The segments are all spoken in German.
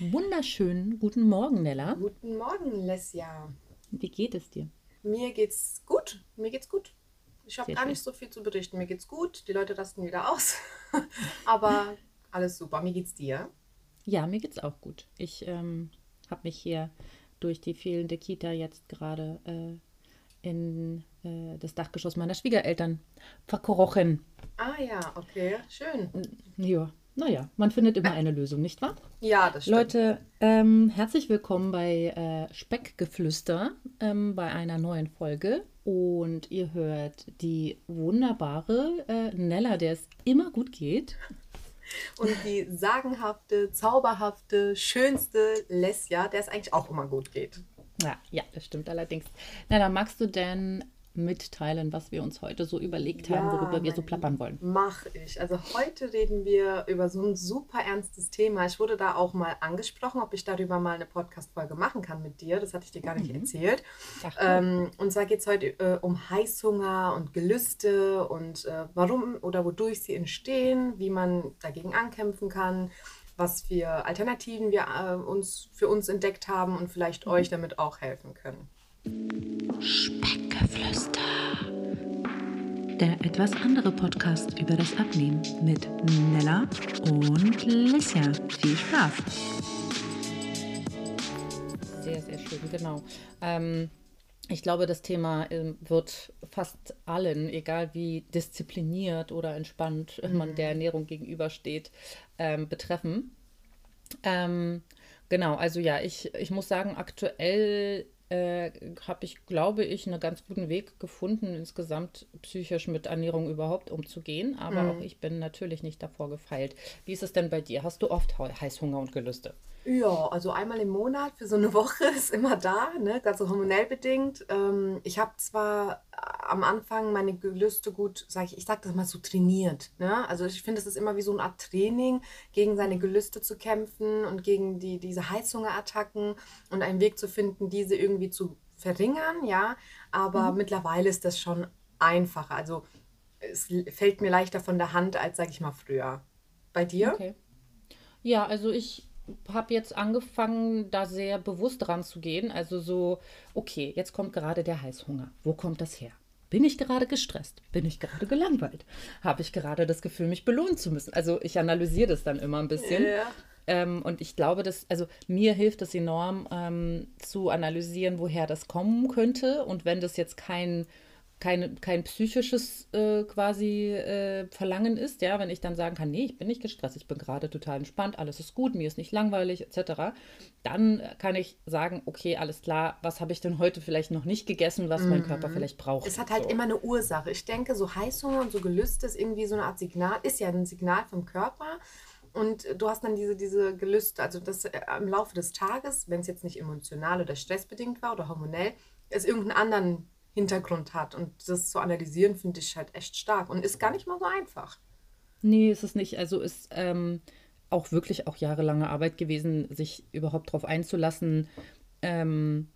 Wunderschönen guten Morgen, Nella. Guten Morgen, Lesja. Wie geht es dir? Mir geht's gut. Mir geht's gut. Ich habe gar schön. nicht so viel zu berichten. Mir geht's gut. Die Leute rasten wieder aus. Aber alles super. Mir geht's dir? Ja, mir geht's auch gut. Ich ähm, habe mich hier durch die fehlende Kita jetzt gerade äh, in äh, das Dachgeschoss meiner Schwiegereltern verkrochen. Ah ja, okay. Schön. Ja, naja, man findet immer eine Lösung, nicht wahr? Ja, das stimmt. Leute, ähm, herzlich willkommen bei äh, Speckgeflüster, ähm, bei einer neuen Folge. Und ihr hört die wunderbare äh, Nella, der es immer gut geht. Und die sagenhafte, zauberhafte, schönste Lesja, der es eigentlich auch immer gut geht. Ja, ja, das stimmt allerdings. Na, dann magst du denn mitteilen, was wir uns heute so überlegt haben, worüber wir so plappern wollen? Mach ich. Also heute reden wir über so ein super ernstes Thema. Ich wurde da auch mal angesprochen, ob ich darüber mal eine Podcast-Folge machen kann mit dir. Das hatte ich dir gar nicht erzählt. Ach, cool. Ähm, und zwar geht es heute äh, um Heißhunger und Gelüste und äh, warum oder wodurch sie entstehen, wie man dagegen ankämpfen kann, was für Alternativen wir äh, uns für uns entdeckt haben und vielleicht euch damit auch helfen können. Speckgeflüster. Der etwas andere Podcast über das Abnehmen mit Nella und Lissia. Viel Spaß. Sehr, sehr schön, genau. Ähm, ich glaube, das Thema ähm, wird fast allen, egal wie diszipliniert oder entspannt man der Ernährung gegenübersteht, ähm, betreffen. Ähm, genau, also ja, ich, ich muss sagen, aktuell äh, habe ich, glaube ich, einen ganz guten Weg gefunden, insgesamt psychisch mit Ernährung überhaupt umzugehen. Aber auch ich bin natürlich nicht davor gefeilt. Wie ist es denn bei dir? Hast du oft Heißhunger und Gelüste? Ja, also einmal im Monat für so eine Woche ist immer da, ne? Ganz so hormonell bedingt. Ähm, ich habe zwar am Anfang meine Gelüste gut, sag ich, ich sag das mal so trainiert, ne? Also ich finde, es ist immer wie so eine Art Training, gegen seine Gelüste zu kämpfen und gegen die, diese Heißhungerattacken und einen Weg zu finden, diese irgendwie zu verringern, ja. Aber mittlerweile ist das schon einfacher. Also es fällt mir leichter von der Hand als, sag ich mal, früher. Bei dir? Okay. Ja, also ich habe jetzt angefangen, da sehr bewusst dran zu gehen. Also so, okay, jetzt kommt gerade der Heißhunger. Wo kommt das her? Bin ich gerade gestresst? Bin ich gerade gelangweilt? Habe ich gerade das Gefühl, mich belohnen zu müssen? Also ich analysiere das dann immer ein bisschen. Ja. Ähm, und ich glaube, dass, also mir hilft es enorm ähm, zu analysieren, woher das kommen könnte. Und wenn das jetzt kein, kein, kein psychisches äh, quasi äh, Verlangen ist, ja, wenn ich dann sagen kann, nee, ich bin nicht gestresst, ich bin gerade total entspannt, alles ist gut, mir ist nicht langweilig, etc., dann kann ich sagen, okay, alles klar, was habe ich denn heute vielleicht noch nicht gegessen, was mein Körper vielleicht braucht. Es hat halt So. immer eine Ursache. Ich denke, so Heißhunger und so Gelüste ist irgendwie so eine Art Signal, ist ja ein Signal vom Körper. Und du hast dann diese, diese Gelüste, also das äh, im Laufe des Tages, wenn es jetzt nicht emotional oder stressbedingt war oder hormonell, es irgendeinen anderen Hintergrund hat. Und das zu analysieren, finde ich halt echt stark und ist gar nicht mal so einfach. Nee, ist es nicht. Also ist ähm, auch wirklich auch jahrelange Arbeit gewesen, sich überhaupt darauf einzulassen, ähm,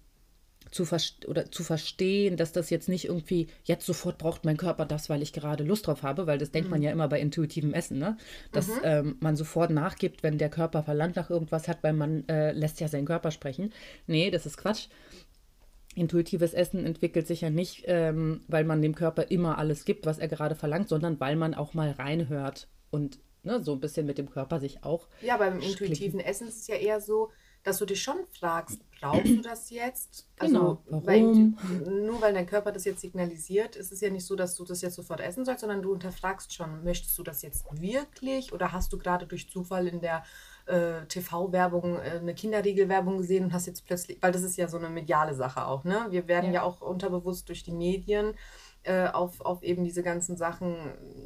zu, oder zu verstehen, dass das jetzt nicht irgendwie, jetzt sofort braucht mein Körper das, weil ich gerade Lust drauf habe, weil das denkt man ja immer bei intuitivem Essen, ne? Dass ähm, man sofort nachgibt, wenn der Körper verlangt nach irgendwas hat, weil man äh, lässt ja seinen Körper sprechen. Nee, das ist Quatsch. Intuitives Essen entwickelt sich ja nicht, ähm, weil man dem Körper immer alles gibt, was er gerade verlangt, sondern weil man auch mal reinhört und ne, so ein bisschen mit dem Körper sich auch. Ja, beim intuitiven Essen ist es ja eher so, dass du dich schon fragst, brauchst du das jetzt? Genau, weil, warum? nur weil dein Körper das jetzt signalisiert, ist es ja nicht so, dass du das jetzt sofort essen sollst, sondern du hinterfragst schon, möchtest du das jetzt wirklich oder hast du gerade durch Zufall in der äh, TV-Werbung äh, eine Kinderriegelwerbung gesehen und hast jetzt plötzlich, weil das ist ja so eine mediale Sache auch, ne? Wir werden Ja. ja, auch unterbewusst durch die Medien äh, auf, auf eben diese ganzen Sachen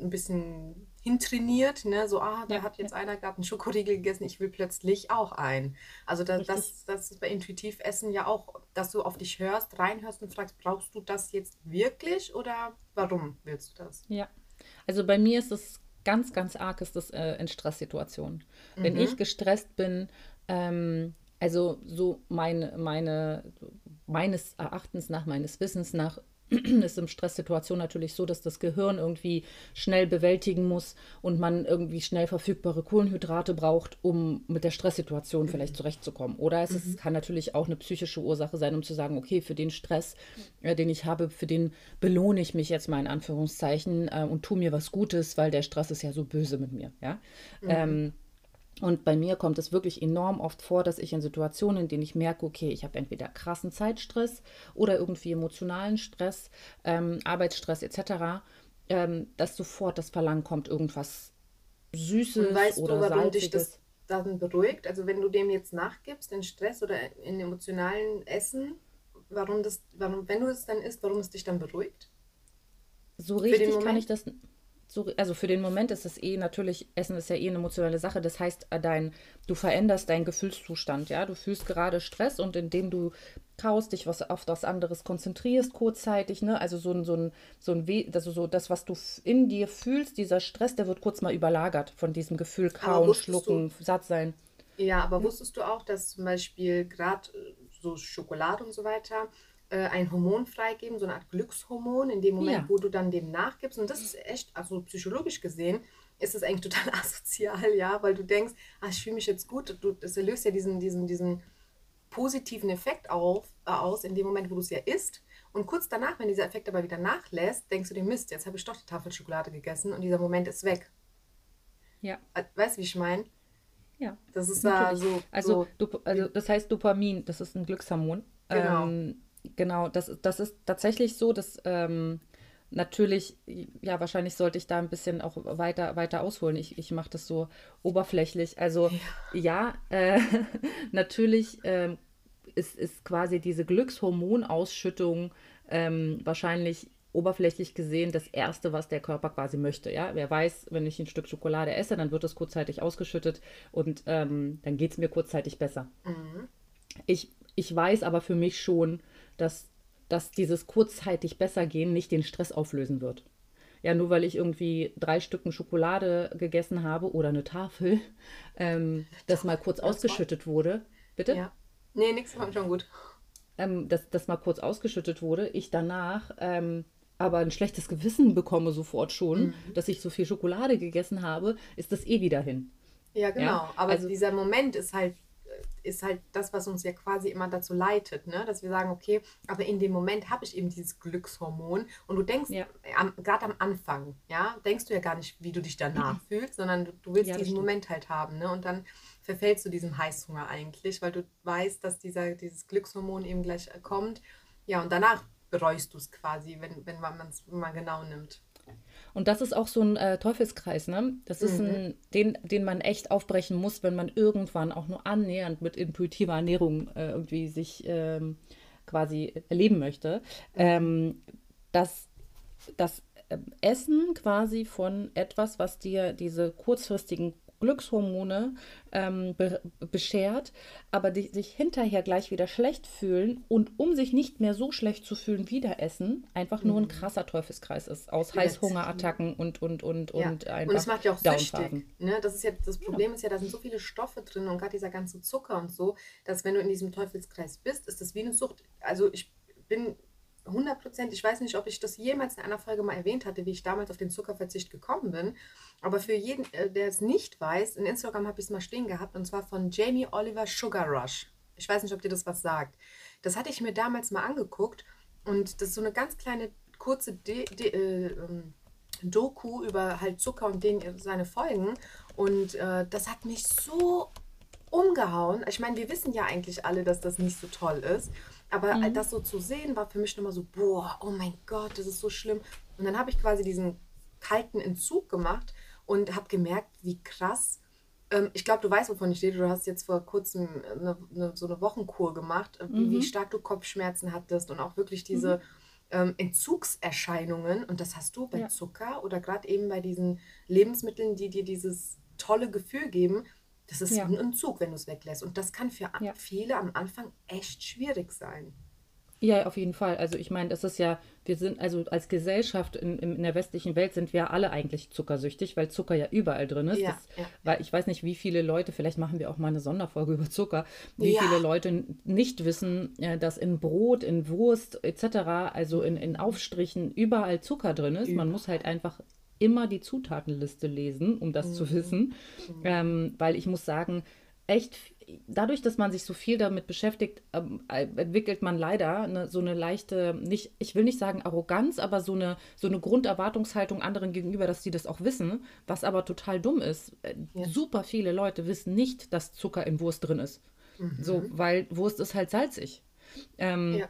ein bisschen hintrainiert, ne? So, ah, da Ja, hat jetzt einer gerade einen Schokoriegel gegessen, ich will plötzlich auch einen. Also da, das, das ist bei Intuitivessen ja auch, dass du auf dich hörst, reinhörst und fragst, brauchst du das jetzt wirklich oder warum willst du das? Ja. Also bei mir ist es ganz, ganz arg, ist das äh, in Stresssituationen. Wenn ich gestresst bin, ähm, also so meine, meine, meines Erachtens nach, meines Wissens nach, ist in Stresssituationen natürlich so, dass das Gehirn irgendwie schnell bewältigen muss und man irgendwie schnell verfügbare Kohlenhydrate braucht, um mit der Stresssituation vielleicht zurechtzukommen. Oder es ist, kann natürlich auch eine psychische Ursache sein, um zu sagen, okay, für den Stress, äh, den ich habe, für den belohne ich mich jetzt mal in Anführungszeichen äh, und tue mir was Gutes, weil der Stress ist ja so böse mit mir. Ja. Ähm, und bei mir kommt es wirklich enorm oft vor, dass ich in Situationen, in denen ich merke, okay, ich habe entweder krassen Zeitstress oder irgendwie emotionalen Stress, ähm, Arbeitsstress etc., ähm, dass sofort das Verlangen kommt, irgendwas Und Süßes weißt du, oder warum dich Salziges. das dann beruhigt? Also wenn du dem jetzt nachgibst, in Stress oder in emotionalen Essen, warum das, warum, wenn du es dann isst, warum es dich dann beruhigt? So richtig kann ich das, so, also für den Moment ist es eh natürlich, Essen ist ja eh eine emotionale Sache. Das heißt, äh, dein, du veränderst deinen Gefühlszustand, ja. Du fühlst gerade Stress und indem du kaust, dich was auf was anderes konzentrierst, kurzzeitig, ne? Also so ein, so ein, so ein also so das, was du in dir fühlst, dieser Stress, der wird kurz mal überlagert von diesem Gefühl kauen, wusstest du, schlucken, satt sein. Ja, aber wusstest du auch, dass zum Beispiel gerade so Schokolade und so weiter äh, ein Hormon freigeben, so eine Art Glückshormon, in dem Moment, Ja, wo du dann dem nachgibst. Und das ist echt, also psychologisch gesehen, ist es eigentlich total asozial, ja, weil du denkst, ah, ich fühle mich jetzt gut. Du, das löst ja diesen, diesen, diesen positiven Effekt auf, äh, aus, in dem Moment, wo du es ja isst. Und kurz danach, wenn dieser Effekt aber wieder nachlässt, denkst du dir, Mist, jetzt habe ich doch die Tafel Schokolade gegessen und dieser Moment ist weg. ja. Äh, Weißt du, wie ich meine? Ja, Das ist da so, Also, so, Dop also das heißt Dopamin, das ist ein Glückshormon. genau. Ähm, genau, das, das ist tatsächlich so, dass ähm, natürlich, ja, wahrscheinlich sollte ich da ein bisschen auch weiter, weiter ausholen. Ich, ich mache das so oberflächlich. Also ja, äh, natürlich ähm, ist, ist quasi diese Glückshormonausschüttung ähm, wahrscheinlich oberflächlich gesehen das Erste, was der Körper quasi möchte. Ja? Wer weiß, wenn ich ein Stück Schokolade esse, dann wird es kurzzeitig ausgeschüttet und ähm, dann geht es mir kurzzeitig besser. Mhm. Ich, ich weiß aber für mich schon, dass, dass dieses kurzzeitig besser gehen nicht den Stress auflösen wird. Ja, nur weil ich irgendwie drei Stücken Schokolade gegessen habe oder eine Tafel, ähm, das mal kurz ausgeschüttet wurde. Bitte? Ja. Nee, nix, war schon gut. ähm, dass das mal kurz ausgeschüttet wurde, ich danach ähm, aber ein schlechtes Gewissen bekomme sofort schon, Mhm. dass ich so viel Schokolade gegessen habe, ist das eh wieder hin. Ja, Ja, genau. Aber also dieser Moment ist halt, ist halt das, was uns ja quasi immer dazu leitet, ne? Dass wir sagen, okay, aber in dem Moment habe ich eben dieses Glückshormon und du denkst, ja, gerade am Anfang, ja, denkst du ja gar nicht, wie du dich danach fühlst, sondern du, du willst ja, diesen. Moment halt haben, ne? Und dann verfällst du diesem Heißhunger eigentlich, weil du weißt, dass dieser, dieses Glückshormon eben gleich äh, kommt. Ja, und danach bereust du es quasi, wenn, wenn man es mal genau nimmt. Und das ist auch so ein äh, Teufelskreis, ne? Das ist Mhm. ein, den, den man echt aufbrechen muss, wenn man irgendwann auch nur annähernd mit intuitiver Ernährung äh, irgendwie sich ähm, quasi erleben möchte. Ähm, dass das ähm, Essen quasi von etwas, was dir diese kurzfristigen Glückshormone ähm, be beschert, aber die sich hinterher gleich wieder schlecht fühlen und um sich nicht mehr so schlecht zu fühlen, wieder essen, einfach nur ein Mhm. krasser Teufelskreis ist aus. Heißhungerattacken und, und, und, Ja, und und es einfach macht ja auch süchtig. Ne? Das ist ja, das Ja, Problem ist ja, da sind so viele Stoffe drin und gerade dieser ganze Zucker und so, dass wenn du in diesem Teufelskreis bist, ist das wie eine Sucht. Also ich bin 100%, ich weiß nicht, ob ich das jemals in einer Folge mal erwähnt hatte, wie ich damals auf den Zuckerverzicht gekommen bin, aber für jeden, äh, der es nicht weiß, in Instagram habe ich es mal stehen gehabt und zwar von Jamie Oliver Sugar Rush. Ich weiß nicht, ob dir das was sagt. Das hatte ich mir damals mal angeguckt und das ist so eine ganz kleine, kurze De De äh, ähm, Doku über halt Zucker und den, seine Folgen. Und äh, das hat mich so umgehauen. Ich meine, wir wissen ja eigentlich alle, dass das nicht so toll ist. Aber äh, Mhm. das so zu sehen, war für mich nochmal so, boah, oh mein Gott, das ist so schlimm. Und dann habe ich quasi diesen kalten Entzug gemacht und habe gemerkt, wie krass. Ähm, ich glaube, du weißt, wovon ich rede. Du hast jetzt vor kurzem eine, eine, so eine Wochenkur gemacht, äh, wie, wie Mhm. stark du Kopfschmerzen hattest und auch wirklich Mhm. diese ähm, Entzugserscheinungen. Und das hast du bei Ja, Zucker oder gerade eben bei diesen Lebensmitteln, die dir dieses tolle Gefühl geben. Das ist ja, ein Entzug, wenn du es weglässt. Und das kann für ja. viele am Anfang echt schwierig sein. Ja, auf jeden Fall. Also ich meine, das ist ja, wir sind, also als Gesellschaft in, in, der westlichen Welt sind wir alle eigentlich zuckersüchtig, weil Zucker ja überall drin ist. Ja, das, ja, weil ich weiß nicht, wie viele Leute, vielleicht machen wir auch mal eine Sonderfolge über Zucker, wie ja. viele Leute nicht wissen, äh, dass in Brot, in Wurst etc., also in, in Aufstrichen überall Zucker drin ist. Man muss halt einfach immer die Zutatenliste lesen, um das Mhm. zu wissen. Ähm, weil ich muss sagen, echt, dadurch, dass man sich so viel damit beschäftigt, ähm, äh, entwickelt man leider eine, so eine leichte, nicht, ich will nicht sagen Arroganz, aber so eine, so eine Grunderwartungshaltung anderen gegenüber, dass sie das auch wissen, was aber total dumm ist. Äh, Ja. Super viele Leute wissen nicht, dass Zucker in Wurst drin ist. So, weil Wurst ist halt salzig. Ähm, Mhm. Ja.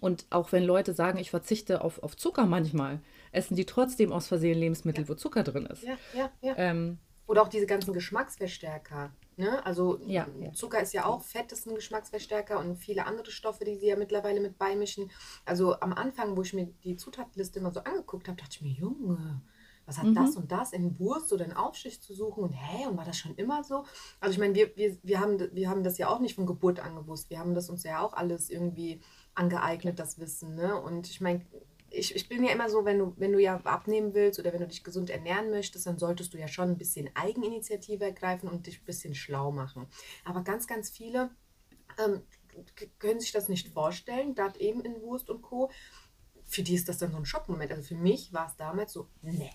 und auch wenn Leute sagen, ich verzichte auf, auf Zucker manchmal, essen die trotzdem aus Versehen Lebensmittel, wo Zucker drin ist. Ja, ja, ja. Ähm, Oder auch diese ganzen Geschmacksverstärker. Ne? Also Ja, ja. Zucker ist ja auch Fett, ist ein Geschmacksverstärker und viele andere Stoffe, die sie ja mittlerweile mit beimischen. Also am Anfang, wo ich mir die Zutatenliste immer so angeguckt habe, dachte ich mir, Junge, was hat das und das in Wurst oder in Aufstrich zu suchen? Und hä, und war das schon immer so? Also ich meine, wir, wir, wir, haben, wir haben das ja auch nicht von Geburt an gewusst. Wir haben das uns ja auch alles irgendwie angeeignet, das Wissen. Ne? Und ich meine, ich, ich bin ja immer so, wenn du, wenn du ja abnehmen willst oder wenn du dich gesund ernähren möchtest, dann solltest du ja schon ein bisschen Eigeninitiative ergreifen und dich ein bisschen schlau machen. Aber ganz, ganz viele ähm, können sich das nicht vorstellen, gerade eben in Wurst und Co. Für die ist das dann so ein Schockmoment. Also für mich war es damals so, nee,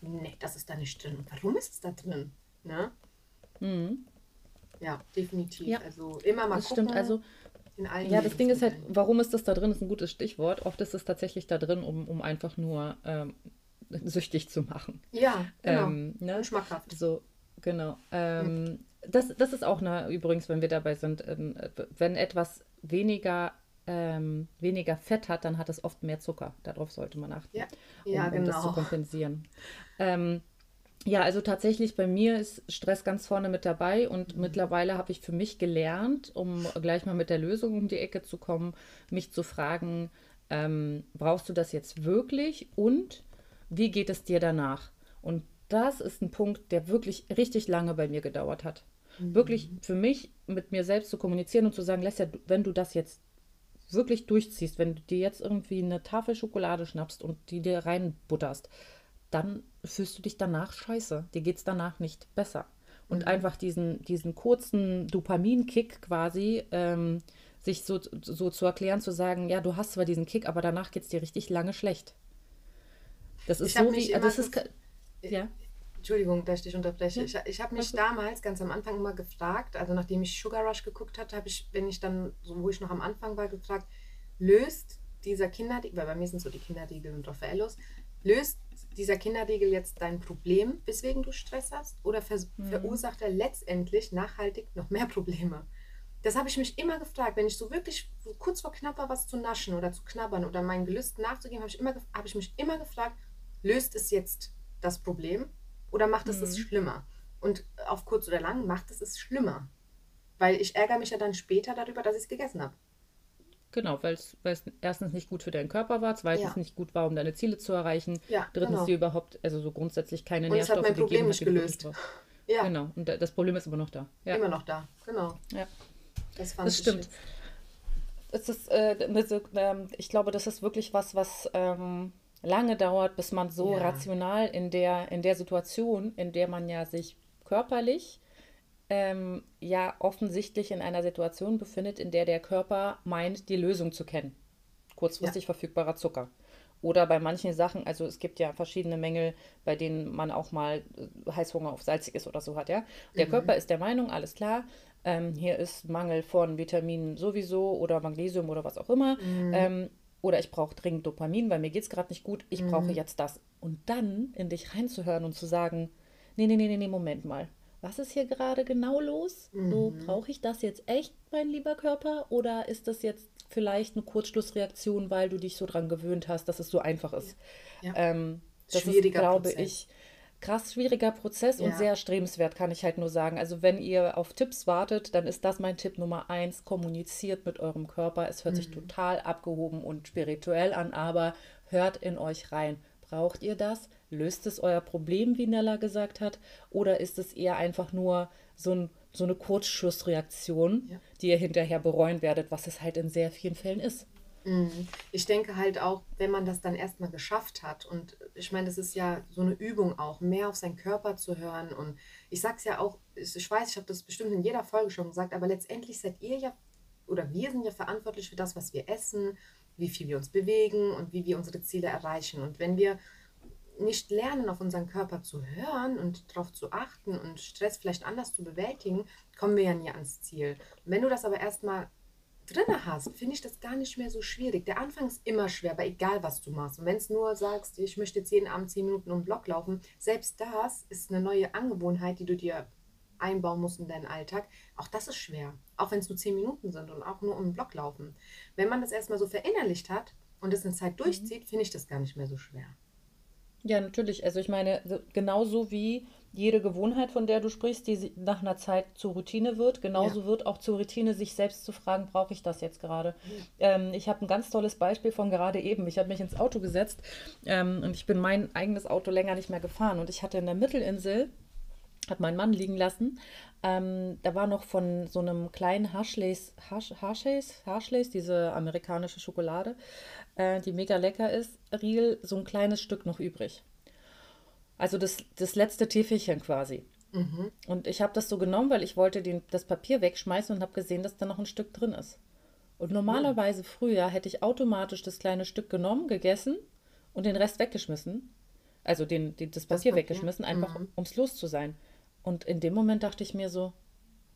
nee, das ist da nicht drin. Warum ist es da drin? Ne? Ja, definitiv. Ja, also immer mal das gucken. stimmt. Also, in allen ja, das Ding ist halt, warum ist das da drin, ist ein gutes Stichwort. Oft ist es tatsächlich da drin, um, um einfach nur ähm, süchtig zu machen. Ja, genau. Ähm, ne? Schmackhaft. So, genau. Ähm, das, das ist auch eine, übrigens, wenn wir dabei sind, ähm, wenn etwas weniger, ähm, weniger Fett hat, dann hat es oft mehr Zucker. Darauf sollte man achten, Ja, um, ja um das zu genau. kompensieren. Ähm, ja, also tatsächlich bei mir ist Stress ganz vorne mit dabei und Mhm. mittlerweile habe ich für mich gelernt, um gleich mal mit der Lösung um die Ecke zu kommen, mich zu fragen, ähm, brauchst du das jetzt wirklich und wie geht es dir danach? Und das ist ein Punkt, der wirklich richtig lange bei mir gedauert hat. Wirklich für mich mit mir selbst zu kommunizieren und zu sagen, Lesja, wenn du das jetzt wirklich durchziehst, wenn du dir jetzt irgendwie eine Tafel Schokolade schnappst und die dir reinbutterst, dann fühlst du dich danach scheiße. Dir geht es danach nicht besser. Und einfach diesen, diesen kurzen Dopaminkick quasi, ähm, sich so, so zu erklären, zu sagen, ja, du hast zwar diesen Kick, aber danach geht es dir richtig lange schlecht. Das ist so wie, das ist, ja, Entschuldigung, dass ich dich unterbreche. Ja, Ich, ich habe mich damals ganz am Anfang immer gefragt, also nachdem ich Sugar Rush geguckt hatte, habe ich, wenn ich dann, so wo ich noch am Anfang war, gefragt, löst dieser Kinderriegel, weil bei mir sind so die Kinderriegel und Raffaellos, löst dieser Kinderriegel jetzt dein Problem, weswegen du Stress hast, oder vers Mhm. verursacht er letztendlich nachhaltig noch mehr Probleme? Das habe ich mich immer gefragt, wenn ich so wirklich so kurz vor knapp war, was zu naschen oder zu knabbern oder meinen Gelüsten nachzugeben, habe ich, immer, habe ich mich immer gefragt, löst es jetzt das Problem oder macht es es schlimmer? Und auf kurz oder lang macht es es schlimmer. Weil ich ärgere mich ja dann später darüber, dass ich es gegessen habe. Genau, weil es erstens nicht gut für deinen Körper war, zweitens Ja. nicht gut war, um deine Ziele zu erreichen, Ja, drittens genau. dir überhaupt, also so grundsätzlich keine Und Nährstoffe Problem gegeben nicht hat, die du gelöst. brauchst. Ja, Genau, und da- das Problem ist immer noch da. Ja, immer noch da. Genau. ja. Das fand Das ich stimmt. Es ist, äh, ähm, ich glaube, das ist wirklich was, was ähm, lange dauert, bis man so Ja. rational in der, in der Situation, in der man ja sich körperlich ähm, ja offensichtlich in einer Situation befindet, in der der Körper meint, die Lösung zu kennen. Kurzfristig verfügbarer Zucker. Oder bei manchen Sachen, also es gibt ja verschiedene Mängel, bei denen man auch mal äh, Heißhunger auf Salziges oder so hat, ja. Der Körper ist der Meinung, alles klar, ähm, hier ist Mangel von Vitaminen sowieso oder Magnesium oder was auch immer. Ähm, oder ich brauche dringend Dopamin, weil mir geht es gerade nicht gut, ich brauche jetzt das. Und dann in dich reinzuhören und zu sagen, nee, nee, nee, nee, nee, Moment mal. Was ist hier gerade genau los? So, brauche ich das jetzt echt, mein lieber Körper? Oder ist das jetzt vielleicht eine Kurzschlussreaktion, weil du dich so dran gewöhnt hast, dass es so einfach ist? Ja. Ähm, das Schwieriger ist, glaube Prozess. ich, krass schwieriger Prozess und Ja. sehr erstrebenswert, kann ich halt nur sagen. Also wenn ihr auf Tipps wartet, dann ist das mein Tipp Nummer eins. Kommuniziert mit eurem Körper. Es hört sich Mhm. total abgehoben und spirituell an, aber hört in euch rein. Braucht ihr das? Löst es euer Problem, wie Nella gesagt hat? Oder ist es eher einfach nur so, ein, so eine Kurzschlussreaktion, Ja. die ihr hinterher bereuen werdet, was es halt in sehr vielen Fällen ist? Mhm. Ich denke halt auch, wenn man das dann erstmal geschafft hat und ich meine, das ist ja so eine Übung auch, mehr auf seinen Körper zu hören und ich sage es ja auch, ich weiß, ich habe das bestimmt in jeder Folge schon gesagt, aber letztendlich seid ihr ja oder wir sind ja verantwortlich für das, was wir essen, wie viel wir uns bewegen und wie wir unsere Ziele erreichen und wenn wir nicht lernen, auf unseren Körper zu hören und darauf zu achten und Stress vielleicht anders zu bewältigen, kommen wir ja nie ans Ziel. Und wenn du das aber erstmal drin hast, finde ich das gar nicht mehr so schwierig. Der Anfang ist immer schwer, aber egal was du machst. Und wenn es nur sagst, ich möchte jetzt jeden Abend zehn Minuten um den Block laufen, selbst das ist eine neue Angewohnheit, die du dir einbauen musst in deinen Alltag. Auch das ist schwer. Auch wenn es nur zehn Minuten sind und auch nur um den Block laufen. Wenn man das erstmal so verinnerlicht hat und es eine Zeit mhm. durchzieht, finde ich das gar nicht mehr so schwer. Ja, natürlich. Also ich meine, genauso wie jede Gewohnheit, von der du sprichst, die nach einer Zeit zur Routine wird, genauso ja. wird auch zur Routine, sich selbst zu fragen, brauche ich das jetzt gerade? Ja. Ähm, ich habe ein ganz tolles Beispiel von gerade eben. Ich habe mich ins Auto gesetzt ähm, und ich bin mein eigenes Auto länger nicht mehr gefahren. Und ich hatte in der Mittelinsel, hat mein Mann liegen lassen, ähm, da war noch von so einem kleinen Harshlays, Harshlays, Harshlays, diese amerikanische Schokolade, äh, die mega lecker ist, Riel, so ein kleines Stück noch übrig. Also das, das letzte Täfelchen quasi. Mhm. Und ich habe das so genommen, weil ich wollte den, das Papier wegschmeißen und habe gesehen, dass da noch ein Stück drin ist. Und normalerweise mhm. früher hätte ich automatisch das kleine Stück genommen, gegessen und den Rest weggeschmissen. Also den, den das Papier, das Papier. weggeschmissen, einfach mhm. ums los zu sein. Und in dem Moment dachte ich mir so,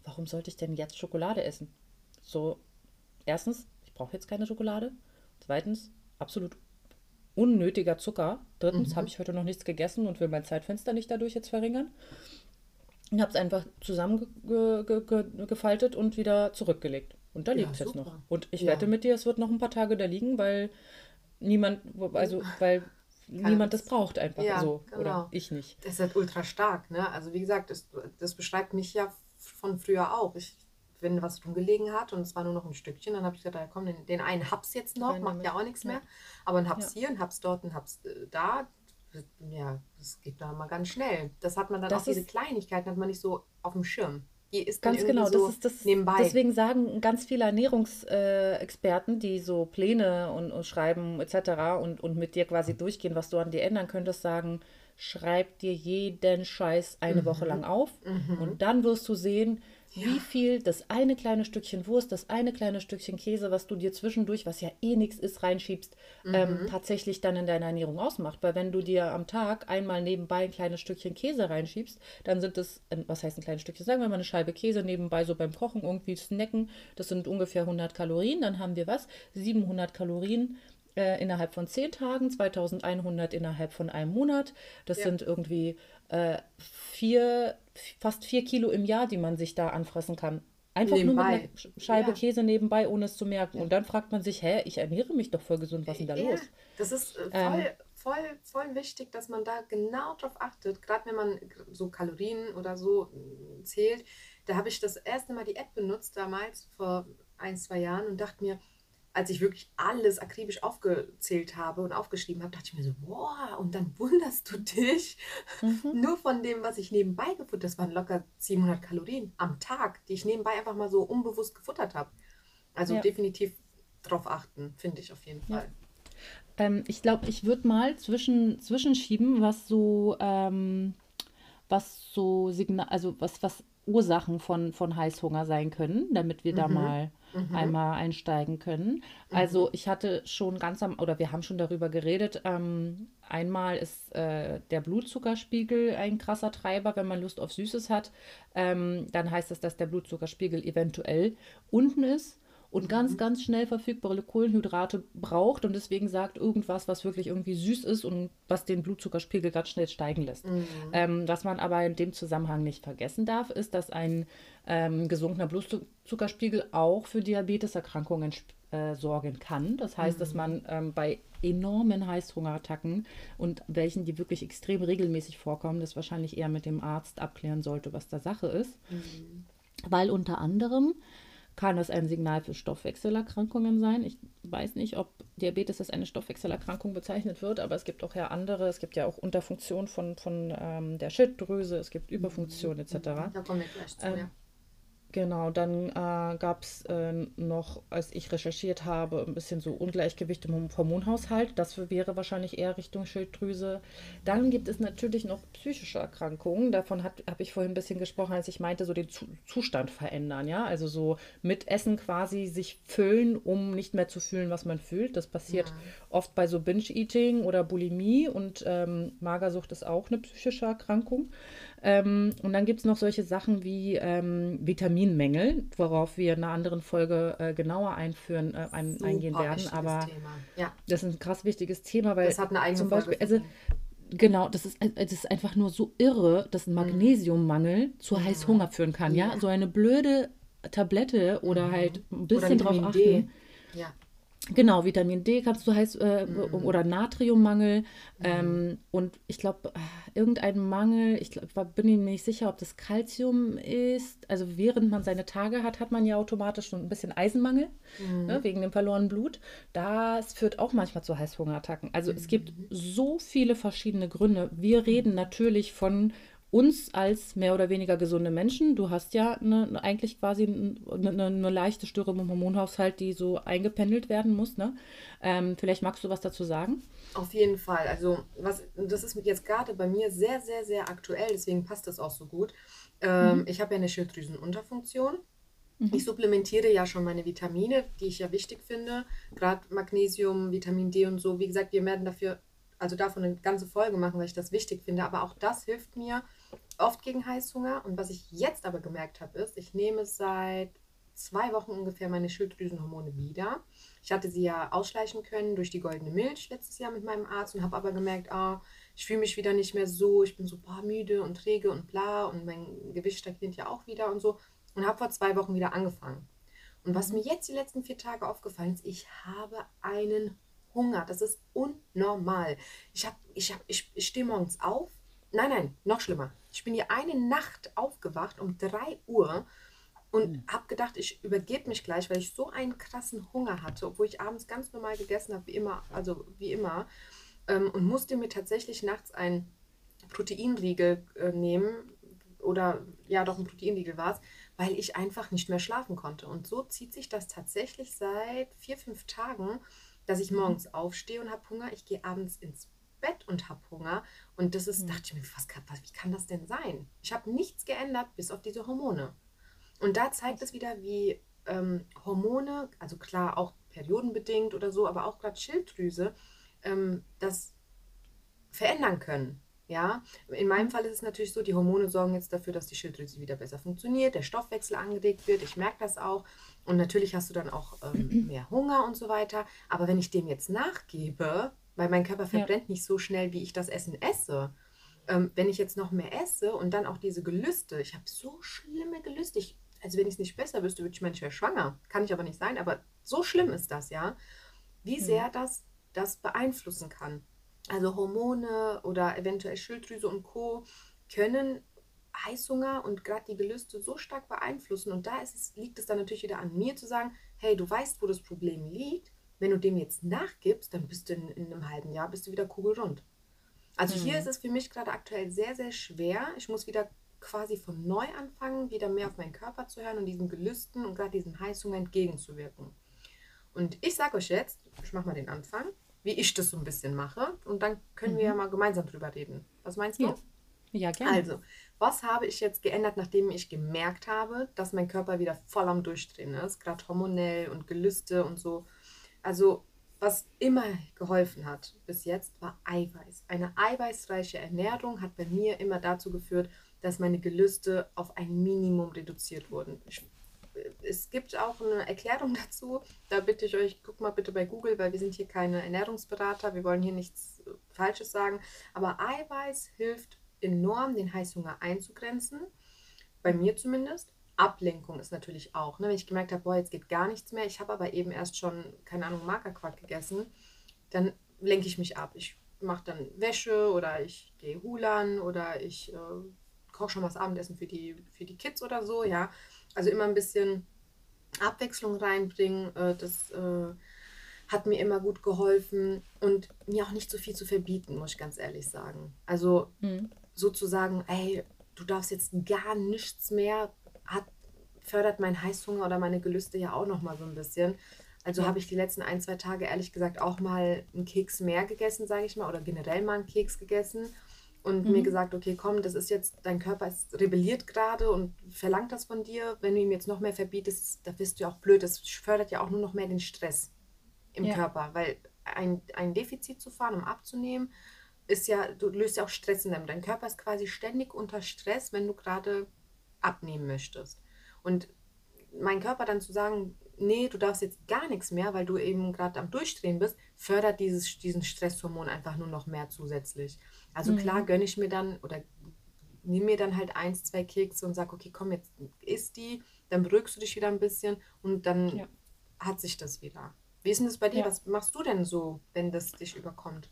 warum sollte ich denn jetzt Schokolade essen? So, erstens, ich brauche jetzt keine Schokolade. Zweitens, absolut unnötiger Zucker. Drittens mhm. habe ich heute noch nichts gegessen und will mein Zeitfenster nicht dadurch jetzt verringern. Ich habe es einfach zusammengefaltet und wieder zurückgelegt. Und da liegt es jetzt noch. Und ich ja. wette mit dir, es wird noch ein paar Tage da liegen, weil niemand, also weil niemand das braucht einfach ja, so. Genau. Oder ich nicht. Das ist halt ultra stark, ne? Also wie gesagt, das, das beschreibt mich ja von früher auch. Ich wenn was rumgelegen hat und es war nur noch ein Stückchen, dann habe ich gesagt, ja, komm, den, den einen hab's jetzt noch, macht ja auch nichts ja. mehr. Aber ein hab's ja. hier, ein hab's dort, ein hab's äh, da. Ja, das geht da mal ganz schnell. Das hat man dann das auch diese Kleinigkeiten hat man nicht so auf dem Schirm. Die ist ganz genau, so das ist das nebenbei. Deswegen sagen ganz viele Ernährungsexperten, die so Pläne und, und schreiben etc. Und, und mit dir quasi durchgehen, was du an dir ändern könntest, sagen, schreib dir jeden Scheiß eine mhm. Woche lang auf mhm. und dann wirst du sehen, ja. wie viel das eine kleine Stückchen Wurst, das eine kleine Stückchen Käse, was du dir zwischendurch, was ja eh nichts ist, reinschiebst, mhm. ähm, tatsächlich dann in deiner Ernährung ausmacht. Weil wenn du dir am Tag einmal nebenbei ein kleines Stückchen Käse reinschiebst, dann sind das, was heißt ein kleines Stückchen, sagen wir mal eine Scheibe Käse nebenbei so beim Kochen irgendwie snacken, das sind ungefähr 100 Kalorien, dann haben wir was? 700 Kalorien äh, innerhalb von 10 Tagen, 2100 innerhalb von einem Monat. Das ja. sind irgendwie äh, vier, fast vier Kilo im Jahr, die man sich da anfressen kann. Einfach nebenbei. nur mit einer Scheibe ja. Käse nebenbei, ohne es zu merken. Ja. Und dann fragt man sich, hä, ich ernähre mich doch voll gesund, was ist denn da ja. los? Das ist äh, ähm. voll, ähm, voll, voll wichtig, dass man da genau drauf achtet. Gerade wenn man so Kalorien oder so mm, zählt. Da habe ich das erste Mal die App benutzt, damals vor ein, zwei Jahren und dachte mir, als ich wirklich alles akribisch aufgezählt habe und aufgeschrieben habe, dachte ich mir so, boah, und dann wunderst du dich mhm. nur von dem, was ich nebenbei gefuttert Das waren locker 700 Kalorien am Tag, die ich nebenbei einfach mal so unbewusst gefuttert habe. Also ja. definitiv drauf achten, finde ich auf jeden Fall. Ja. Ähm, ich glaube, ich würde mal zwischen, zwischenschieben, was so, ähm, was so Signal, also was, was Ursachen von, von Heißhunger sein können, damit wir mhm. da mal mhm. einmal einsteigen können. Also mhm. ich hatte schon ganz am, oder wir haben schon darüber geredet, ähm, einmal ist äh, der Blutzuckerspiegel ein krasser Treiber, wenn man Lust auf Süßes hat. Ähm, dann heißt das, dass der Blutzuckerspiegel eventuell unten ist und ganz, mhm. ganz schnell verfügbare Kohlenhydrate braucht und deswegen sagt irgendwas, was wirklich irgendwie süß ist und was den Blutzuckerspiegel ganz schnell steigen lässt. Mhm. Ähm, was man aber in dem Zusammenhang nicht vergessen darf, ist, dass ein ähm, gesunkener Blutzuckerspiegel auch für Diabeteserkrankungen äh, sorgen kann. Das heißt, mhm. dass man ähm, bei enormen Heißhungerattacken und welchen, die wirklich extrem regelmäßig vorkommen, das wahrscheinlich eher mit dem Arzt abklären sollte, was da Sache ist. Mhm. Weil unter anderem kann es ein Signal für Stoffwechselerkrankungen sein. Ich weiß nicht, ob Diabetes als eine Stoffwechselerkrankung bezeichnet wird, aber es gibt auch ja andere. Es gibt ja auch Unterfunktion von, von ähm, der Schilddrüse, es gibt Überfunktion etc. Da kommen wir gleich zu, ähm, ja. Genau, dann äh, gab es äh, noch, als ich recherchiert habe, ein bisschen so Ungleichgewicht im Hormonhaushalt. Das wäre wahrscheinlich eher Richtung Schilddrüse. Dann gibt es natürlich noch psychische Erkrankungen. Davon habe ich vorhin ein bisschen gesprochen, als ich meinte, so den Zu Zustand verändern. Ja, also so mit Essen quasi sich füllen, um nicht mehr zu fühlen, was man fühlt. Das passiert ja. oft bei so Binge-Eating oder Bulimie und ähm, Magersucht ist auch eine psychische Erkrankung. Ähm, und dann gibt es noch solche Sachen wie ähm, Vitaminmängel, worauf wir in einer anderen Folge äh, genauer einführen, äh, ein, eingehen werden. Aber ja. das ist ein krass wichtiges Thema, weil das hat eine eigene zum Beispiel, also Genau, das ist, das ist einfach nur so irre, dass ein mhm. Magnesiummangel mhm. zu Heißhunger führen kann, ja? ja? So eine blöde Tablette oder mhm. halt ein bisschen drauf achten. D. Ja. Genau, Vitamin D kannst du heiß äh, mm. oder Natriummangel. Mm. Ähm, und ich glaube, äh, irgendein Mangel, ich glaub, bin mir nicht sicher, ob das Kalzium ist. Also während man seine Tage hat, hat man ja automatisch schon ein bisschen Eisenmangel, mm. ne, wegen dem verlorenen Blut. Das führt auch manchmal zu Heißhungerattacken. Also es gibt so viele verschiedene Gründe. Wir reden natürlich von uns als mehr oder weniger gesunde Menschen. Du hast ja eine, eigentlich quasi eine, eine, eine, leichte Störung im Hormonhaushalt, die so eingependelt werden muss. Ne? Ähm, vielleicht magst du was dazu sagen? Auf jeden Fall. Also was, das ist jetzt gerade bei mir sehr, sehr, sehr aktuell. Deswegen passt das auch so gut. Ähm, mhm. Ich habe ja eine Schilddrüsenunterfunktion. Mhm. Ich supplementiere ja schon meine Vitamine, die ich ja wichtig finde. Gerade Magnesium, Vitamin D und so. Wie gesagt, wir werden dafür also davon eine ganze Folge machen, weil ich das wichtig finde. Aber auch das hilft mir, oft gegen Heißhunger. Und was ich jetzt aber gemerkt habe, ist, ich nehme seit zwei Wochen ungefähr meine Schilddrüsenhormone wieder. Ich hatte sie ja ausschleichen können durch die goldene Milch letztes Jahr mit meinem Arzt und habe aber gemerkt, ah, ich fühle mich wieder nicht mehr so, ich bin so paar müde und träge und bla und mein Gewicht stagniert ja auch wieder und so und habe vor zwei Wochen wieder angefangen. Und was mir jetzt die letzten vier Tage aufgefallen ist, ich habe einen Hunger. Das ist unnormal. Ich, hab, ich, hab, ich, ich stehe morgens auf. Nein, nein, noch schlimmer. Ich bin hier eine Nacht aufgewacht um 3 Uhr und mhm. habe gedacht, ich übergebe mich gleich, weil ich so einen krassen Hunger hatte, obwohl ich abends ganz normal gegessen habe, wie immer, also wie immer, ähm, und musste mir tatsächlich nachts ein Proteinriegel äh, nehmen oder ja, doch ein Proteinriegel war es, weil ich einfach nicht mehr schlafen konnte. Und so zieht sich das tatsächlich seit vier, fünf Tagen, dass ich mhm. morgens aufstehe und habe Hunger, ich gehe abends ins Bett und habe Hunger. Und das ist, mhm. dachte ich mir, was, was, wie kann das denn sein? Ich habe nichts geändert, bis auf diese Hormone. Und da zeigt es wieder, wie ähm, Hormone, also klar auch periodenbedingt oder so, aber auch gerade Schilddrüse, ähm, das verändern können. Ja, in meinem mhm. Fall ist es natürlich so, die Hormone sorgen jetzt dafür, dass die Schilddrüse wieder besser funktioniert, der Stoffwechsel angeregt wird. Ich merke das auch. Und natürlich hast du dann auch ähm, mehr Hunger und so weiter. Aber wenn ich dem jetzt nachgebe, weil mein Körper verbrennt ja. nicht so schnell, wie ich das Essen esse. Ähm, wenn ich jetzt noch mehr esse und dann auch diese Gelüste, ich habe so schlimme Gelüste. Ich, also wenn ich es nicht besser wüsste, würde ich manchmal schwanger. Kann ich aber nicht sein, aber so schlimm ist das, ja. Wie sehr das das beeinflussen kann. Also Hormone oder eventuell Schilddrüse und Co. können Heißhunger und gerade die Gelüste so stark beeinflussen. Und da es, liegt es dann natürlich wieder an mir zu sagen, hey, du weißt, wo das Problem liegt. Wenn du dem jetzt nachgibst, dann bist du in, in einem halben Jahr bist du wieder kugelrund. Also mhm. hier ist es für mich gerade aktuell sehr, sehr schwer. Ich muss wieder quasi von neu anfangen, wieder mehr auf meinen Körper zu hören und diesen Gelüsten und gerade diesem Heißhunger entgegenzuwirken. Und ich sage euch jetzt, ich mache mal den Anfang wie ich das so ein bisschen mache. Und dann können mhm. wir ja mal gemeinsam drüber reden. Was meinst du? Ja. ja, gerne. Also, was habe ich jetzt geändert, nachdem ich gemerkt habe, dass mein Körper wieder voll am Durchdrehen ist, gerade hormonell und Gelüste und so. Also, was immer geholfen hat bis jetzt, war Eiweiß. Eine eiweißreiche Ernährung hat bei mir immer dazu geführt, dass meine Gelüste auf ein Minimum reduziert wurden. Ich es gibt auch eine Erklärung dazu. Da bitte ich euch, guck mal bitte bei Google, weil wir sind hier keine Ernährungsberater. Wir wollen hier nichts Falsches sagen. Aber Eiweiß hilft enorm, den Heißhunger einzugrenzen. Bei mir zumindest. Ablenkung ist natürlich auch. Ne? Wenn ich gemerkt habe, boah, jetzt geht gar nichts mehr, ich habe aber eben erst schon, keine Ahnung, Magerquark gegessen, dann lenke ich mich ab. Ich mache dann Wäsche oder ich gehe Hulan oder ich äh, koche schon was Abendessen für die, für die Kids oder so, ja. Also immer ein bisschen Abwechslung reinbringen. Äh, das äh, hat mir immer gut geholfen und mir auch nicht so viel zu verbieten, muss ich ganz ehrlich sagen. Also mhm. Sozusagen, ey, du darfst jetzt gar nichts mehr, hat fördert mein Heißhunger oder meine Gelüste ja auch nochmal so ein bisschen. Also Ja. habe ich die letzten ein, zwei Tage ehrlich gesagt auch mal einen Keks mehr gegessen, sage ich mal, oder generell mal einen Keks gegessen und mir Mhm. gesagt, okay, komm, das ist jetzt, dein Körper ist rebelliert gerade und verlangt das von dir. Wenn du ihm jetzt noch mehr verbietest, da bist du ja auch blöd. Das fördert ja auch nur noch mehr den Stress im Ja. Körper, weil ein, ein Defizit zu fahren, um abzunehmen, ist ja, du löst ja auch Stress in deinem. Dein Körper ist quasi ständig unter Stress, wenn du gerade abnehmen möchtest. Und mein Körper dann zu sagen, nee, du darfst jetzt gar nichts mehr, weil du eben gerade am Durchdrehen bist, fördert dieses, diesen Stresshormon einfach nur noch mehr zusätzlich. Also klar Mhm. gönne ich mir dann oder nehme mir dann halt eins, zwei Kekse und sage, okay, komm, jetzt isst die, dann beruhigst du dich wieder ein bisschen und dann Ja. hat sich das wieder. Wie ist denn das bei dir? Ja. Was machst du denn so, wenn das dich überkommt?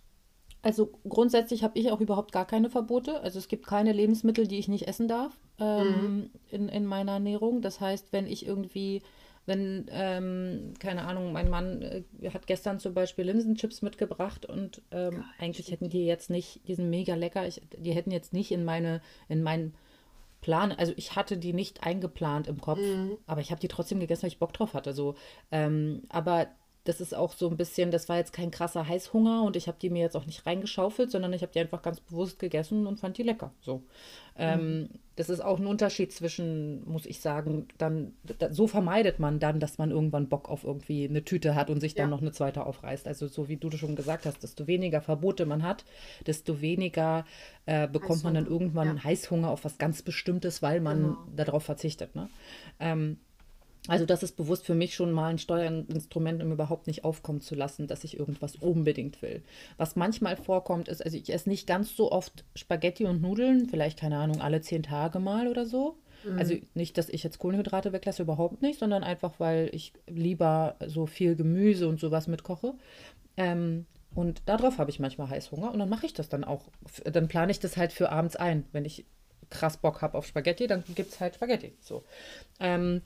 Also grundsätzlich habe ich auch überhaupt gar keine Verbote. Also es gibt keine Lebensmittel, die ich nicht essen darf Mhm. ähm, in, in meiner Ernährung. Das heißt, wenn ich irgendwie, wenn, ähm, keine Ahnung, mein Mann äh, hat gestern zum Beispiel Linsenchips mitgebracht und ähm, Geil, ich eigentlich hätten die. die jetzt nicht, die sind mega lecker, ich, die hätten jetzt nicht in meine, in meinen Plan, also ich hatte die nicht eingeplant im Kopf, Mhm. aber ich habe die trotzdem gegessen, weil ich Bock drauf hatte. So. Ähm, aber das ist auch so ein bisschen, das war jetzt kein krasser Heißhunger und ich habe die mir jetzt auch nicht reingeschaufelt, sondern ich habe die einfach ganz bewusst gegessen und fand die lecker. So. Mhm. Ähm, das ist auch ein Unterschied zwischen, muss ich sagen, dann, da, so vermeidet man dann, dass man irgendwann Bock auf irgendwie eine Tüte hat und sich dann Ja, noch eine zweite aufreißt. Also so wie du schon gesagt hast, desto weniger Verbote man hat, desto weniger äh, bekommt man dann irgendwann Ja, Heißhunger auf was ganz Bestimmtes, weil man genau. darauf verzichtet. Ne? Ähm, also das ist bewusst für mich schon mal ein Steuerinstrument, um überhaupt nicht aufkommen zu lassen, dass ich irgendwas unbedingt will. Was manchmal vorkommt, ist, also ich esse nicht ganz so oft Spaghetti und Nudeln, vielleicht keine Ahnung, alle zehn Tage mal oder so. Also Mhm. nicht, dass ich jetzt Kohlenhydrate weglasse, überhaupt nicht, sondern einfach, weil ich lieber so viel Gemüse und sowas mitkoche. Ähm, und darauf habe ich manchmal Heißhunger und dann mache ich das dann auch. Dann plane ich das halt für abends ein. Wenn ich krass Bock habe auf Spaghetti, dann gibt es halt Spaghetti. So. Ähm,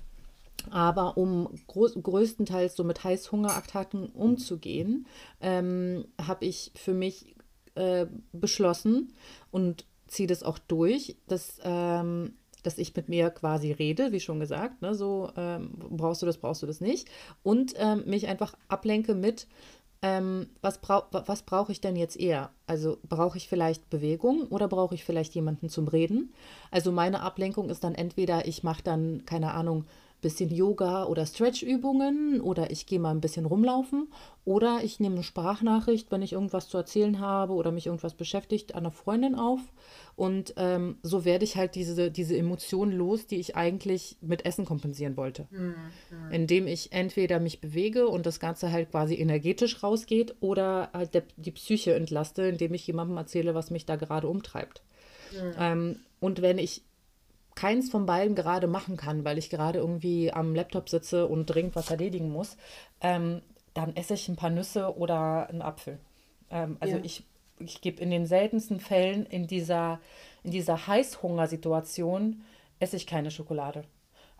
aber um größtenteils so mit Heißhungerattacken umzugehen, ähm, habe ich für mich äh, beschlossen und ziehe das auch durch, dass, ähm, dass ich mit mir quasi rede, wie schon gesagt, ne, so ähm, brauchst du das, brauchst du das nicht. Und ähm, mich einfach ablenke mit, ähm, was brau was brauche ich denn jetzt eher? Also brauche ich vielleicht Bewegung oder brauche ich vielleicht jemanden zum Reden? Also meine Ablenkung ist dann entweder, ich mache dann, keine Ahnung, bisschen Yoga oder Stretchübungen oder ich gehe mal ein bisschen rumlaufen oder ich nehme eine Sprachnachricht, wenn ich irgendwas zu erzählen habe oder mich irgendwas beschäftigt, an einer Freundin auf. Und ähm, so werde ich halt diese, diese Emotionen los, die ich eigentlich mit Essen kompensieren wollte Mhm. indem ich entweder mich bewege und das Ganze halt quasi energetisch rausgeht oder halt der, die Psyche entlaste, indem ich jemandem erzähle, was mich da gerade umtreibt. Mhm. Ähm, und wenn ich keins von beiden gerade machen kann, weil ich gerade irgendwie am Laptop sitze und dringend was erledigen muss, ähm, dann esse ich ein paar Nüsse oder einen Apfel. Ähm, also Ja. ich, ich gebe in den seltensten Fällen in dieser, in dieser Heißhungersituation esse ich keine Schokolade.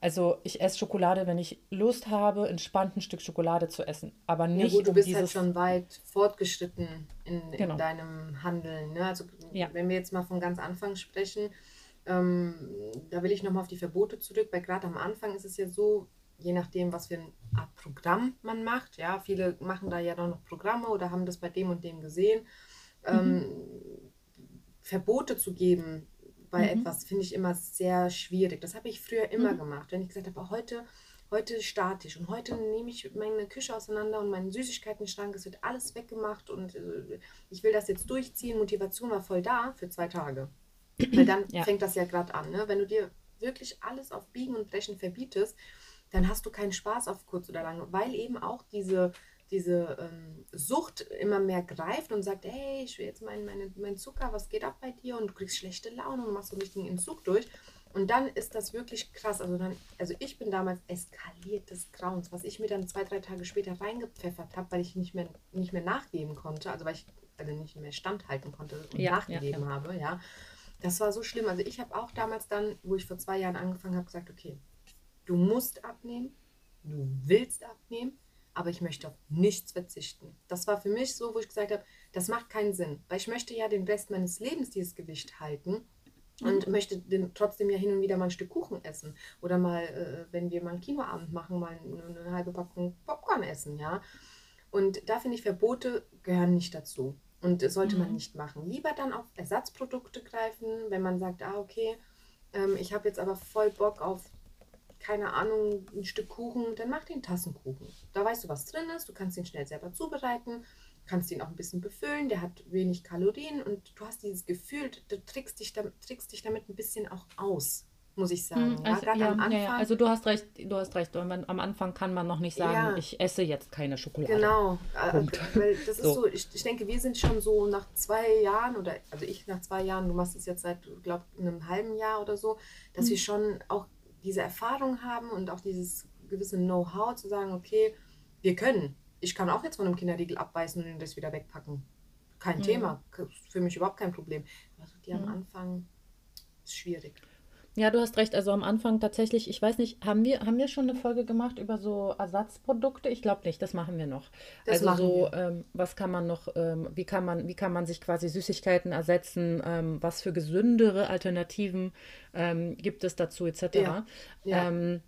Also ich esse Schokolade, wenn ich Lust habe, entspannt ein Stück Schokolade zu essen, aber Ja nicht gut, du um bist halt dieses, schon weit fortgeschritten in, in genau, deinem Handeln. Ne? Also ja, wenn wir jetzt mal von ganz Anfang sprechen, ähm, da will ich nochmal auf die Verbote zurück, weil gerade am Anfang ist es ja so, je nachdem, was für eine Art Programm man macht, ja, viele machen da ja dann noch Programme oder haben das bei dem und dem gesehen, mhm, ähm, Verbote zu geben bei mhm, etwas, finde ich immer sehr schwierig. Das habe ich früher immer mhm, gemacht. Wenn ich gesagt habe, heute, heute statisch und heute nehme ich meine Küche auseinander und meinen Süßigkeitenschrank, es wird alles weggemacht und äh, ich will das jetzt durchziehen. Motivation war voll da für zwei Tage. Weil dann ja, fängt das ja gerade an. Ne? Wenn du dir wirklich alles auf Biegen und Brechen verbietest, dann hast du keinen Spaß auf kurz oder lang, weil eben auch diese, diese ähm, Sucht immer mehr greift und sagt, hey, ich will jetzt meinen mein, mein Zucker, was geht ab bei dir? Und du kriegst schlechte Laune und machst so einen richtigen Entzug durch. Und dann ist das wirklich krass. Also, dann, also ich bin damals eskaliert des Grauens, was ich mir dann zwei, drei Tage später reingepfeffert habe, weil ich nicht mehr, nicht mehr nachgeben konnte, also weil ich also nicht mehr standhalten konnte und ja, ja, ja, nachgegeben habe, ja. Das war so schlimm. Also ich habe auch damals dann, wo ich vor zwei Jahren angefangen habe, gesagt, okay, du musst abnehmen, du willst abnehmen, aber ich möchte auf nichts verzichten. Das war für mich so, wo ich gesagt habe, das macht keinen Sinn, weil ich möchte ja den Rest meines Lebens dieses Gewicht halten und mhm. möchte den, trotzdem ja hin und wieder mal ein Stück Kuchen essen. Oder mal, äh, wenn wir mal einen Kinoabend machen, mal eine, eine halbe Packung Popcorn essen, ja. Und da finde ich, Verbote gehören nicht dazu. Und das sollte mhm. man nicht machen. Lieber dann auf Ersatzprodukte greifen, wenn man sagt, ah, okay, ähm, ich habe jetzt aber voll Bock auf, keine Ahnung, ein Stück Kuchen, dann mach den Tassenkuchen. Da weißt du, was drin ist, du kannst ihn schnell selber zubereiten kannst ihn auch ein bisschen befüllen, der hat wenig Kalorien und du hast dieses Gefühl, du trickst dich, damit, trickst dich damit ein bisschen auch aus, muss ich sagen. Hm, also, ja, ja, am Anfang, ja, also du hast recht, du hast recht. am Anfang kann man noch nicht sagen, ich esse jetzt keine Schokolade. Genau, äh, Punkt. weil das ist so, ich, ich, denke, wir sind schon so nach zwei Jahren oder also ich nach zwei Jahren, du machst es jetzt seit, glaube einem halben Jahr oder so, dass mhm. wir schon auch diese Erfahrung haben und auch dieses gewisse Know-how zu sagen, okay, wir können ich kann auch jetzt von einem Kinderriegel abbeißen und das wieder wegpacken. Kein mhm. Thema. Für mich überhaupt kein Problem. Aber so die mhm. am Anfang ist schwierig. Ja, du hast recht. Also am Anfang tatsächlich, ich weiß nicht, haben wir, haben wir schon eine Folge gemacht über so Ersatzprodukte? Ich glaube nicht, das machen wir noch. Das also so, ähm, was kann man noch, ähm, wie kann man, wie kann man sich quasi Süßigkeiten ersetzen, ähm, was für gesündere Alternativen ähm, gibt es dazu, etc. Ja. Ja. Ähm,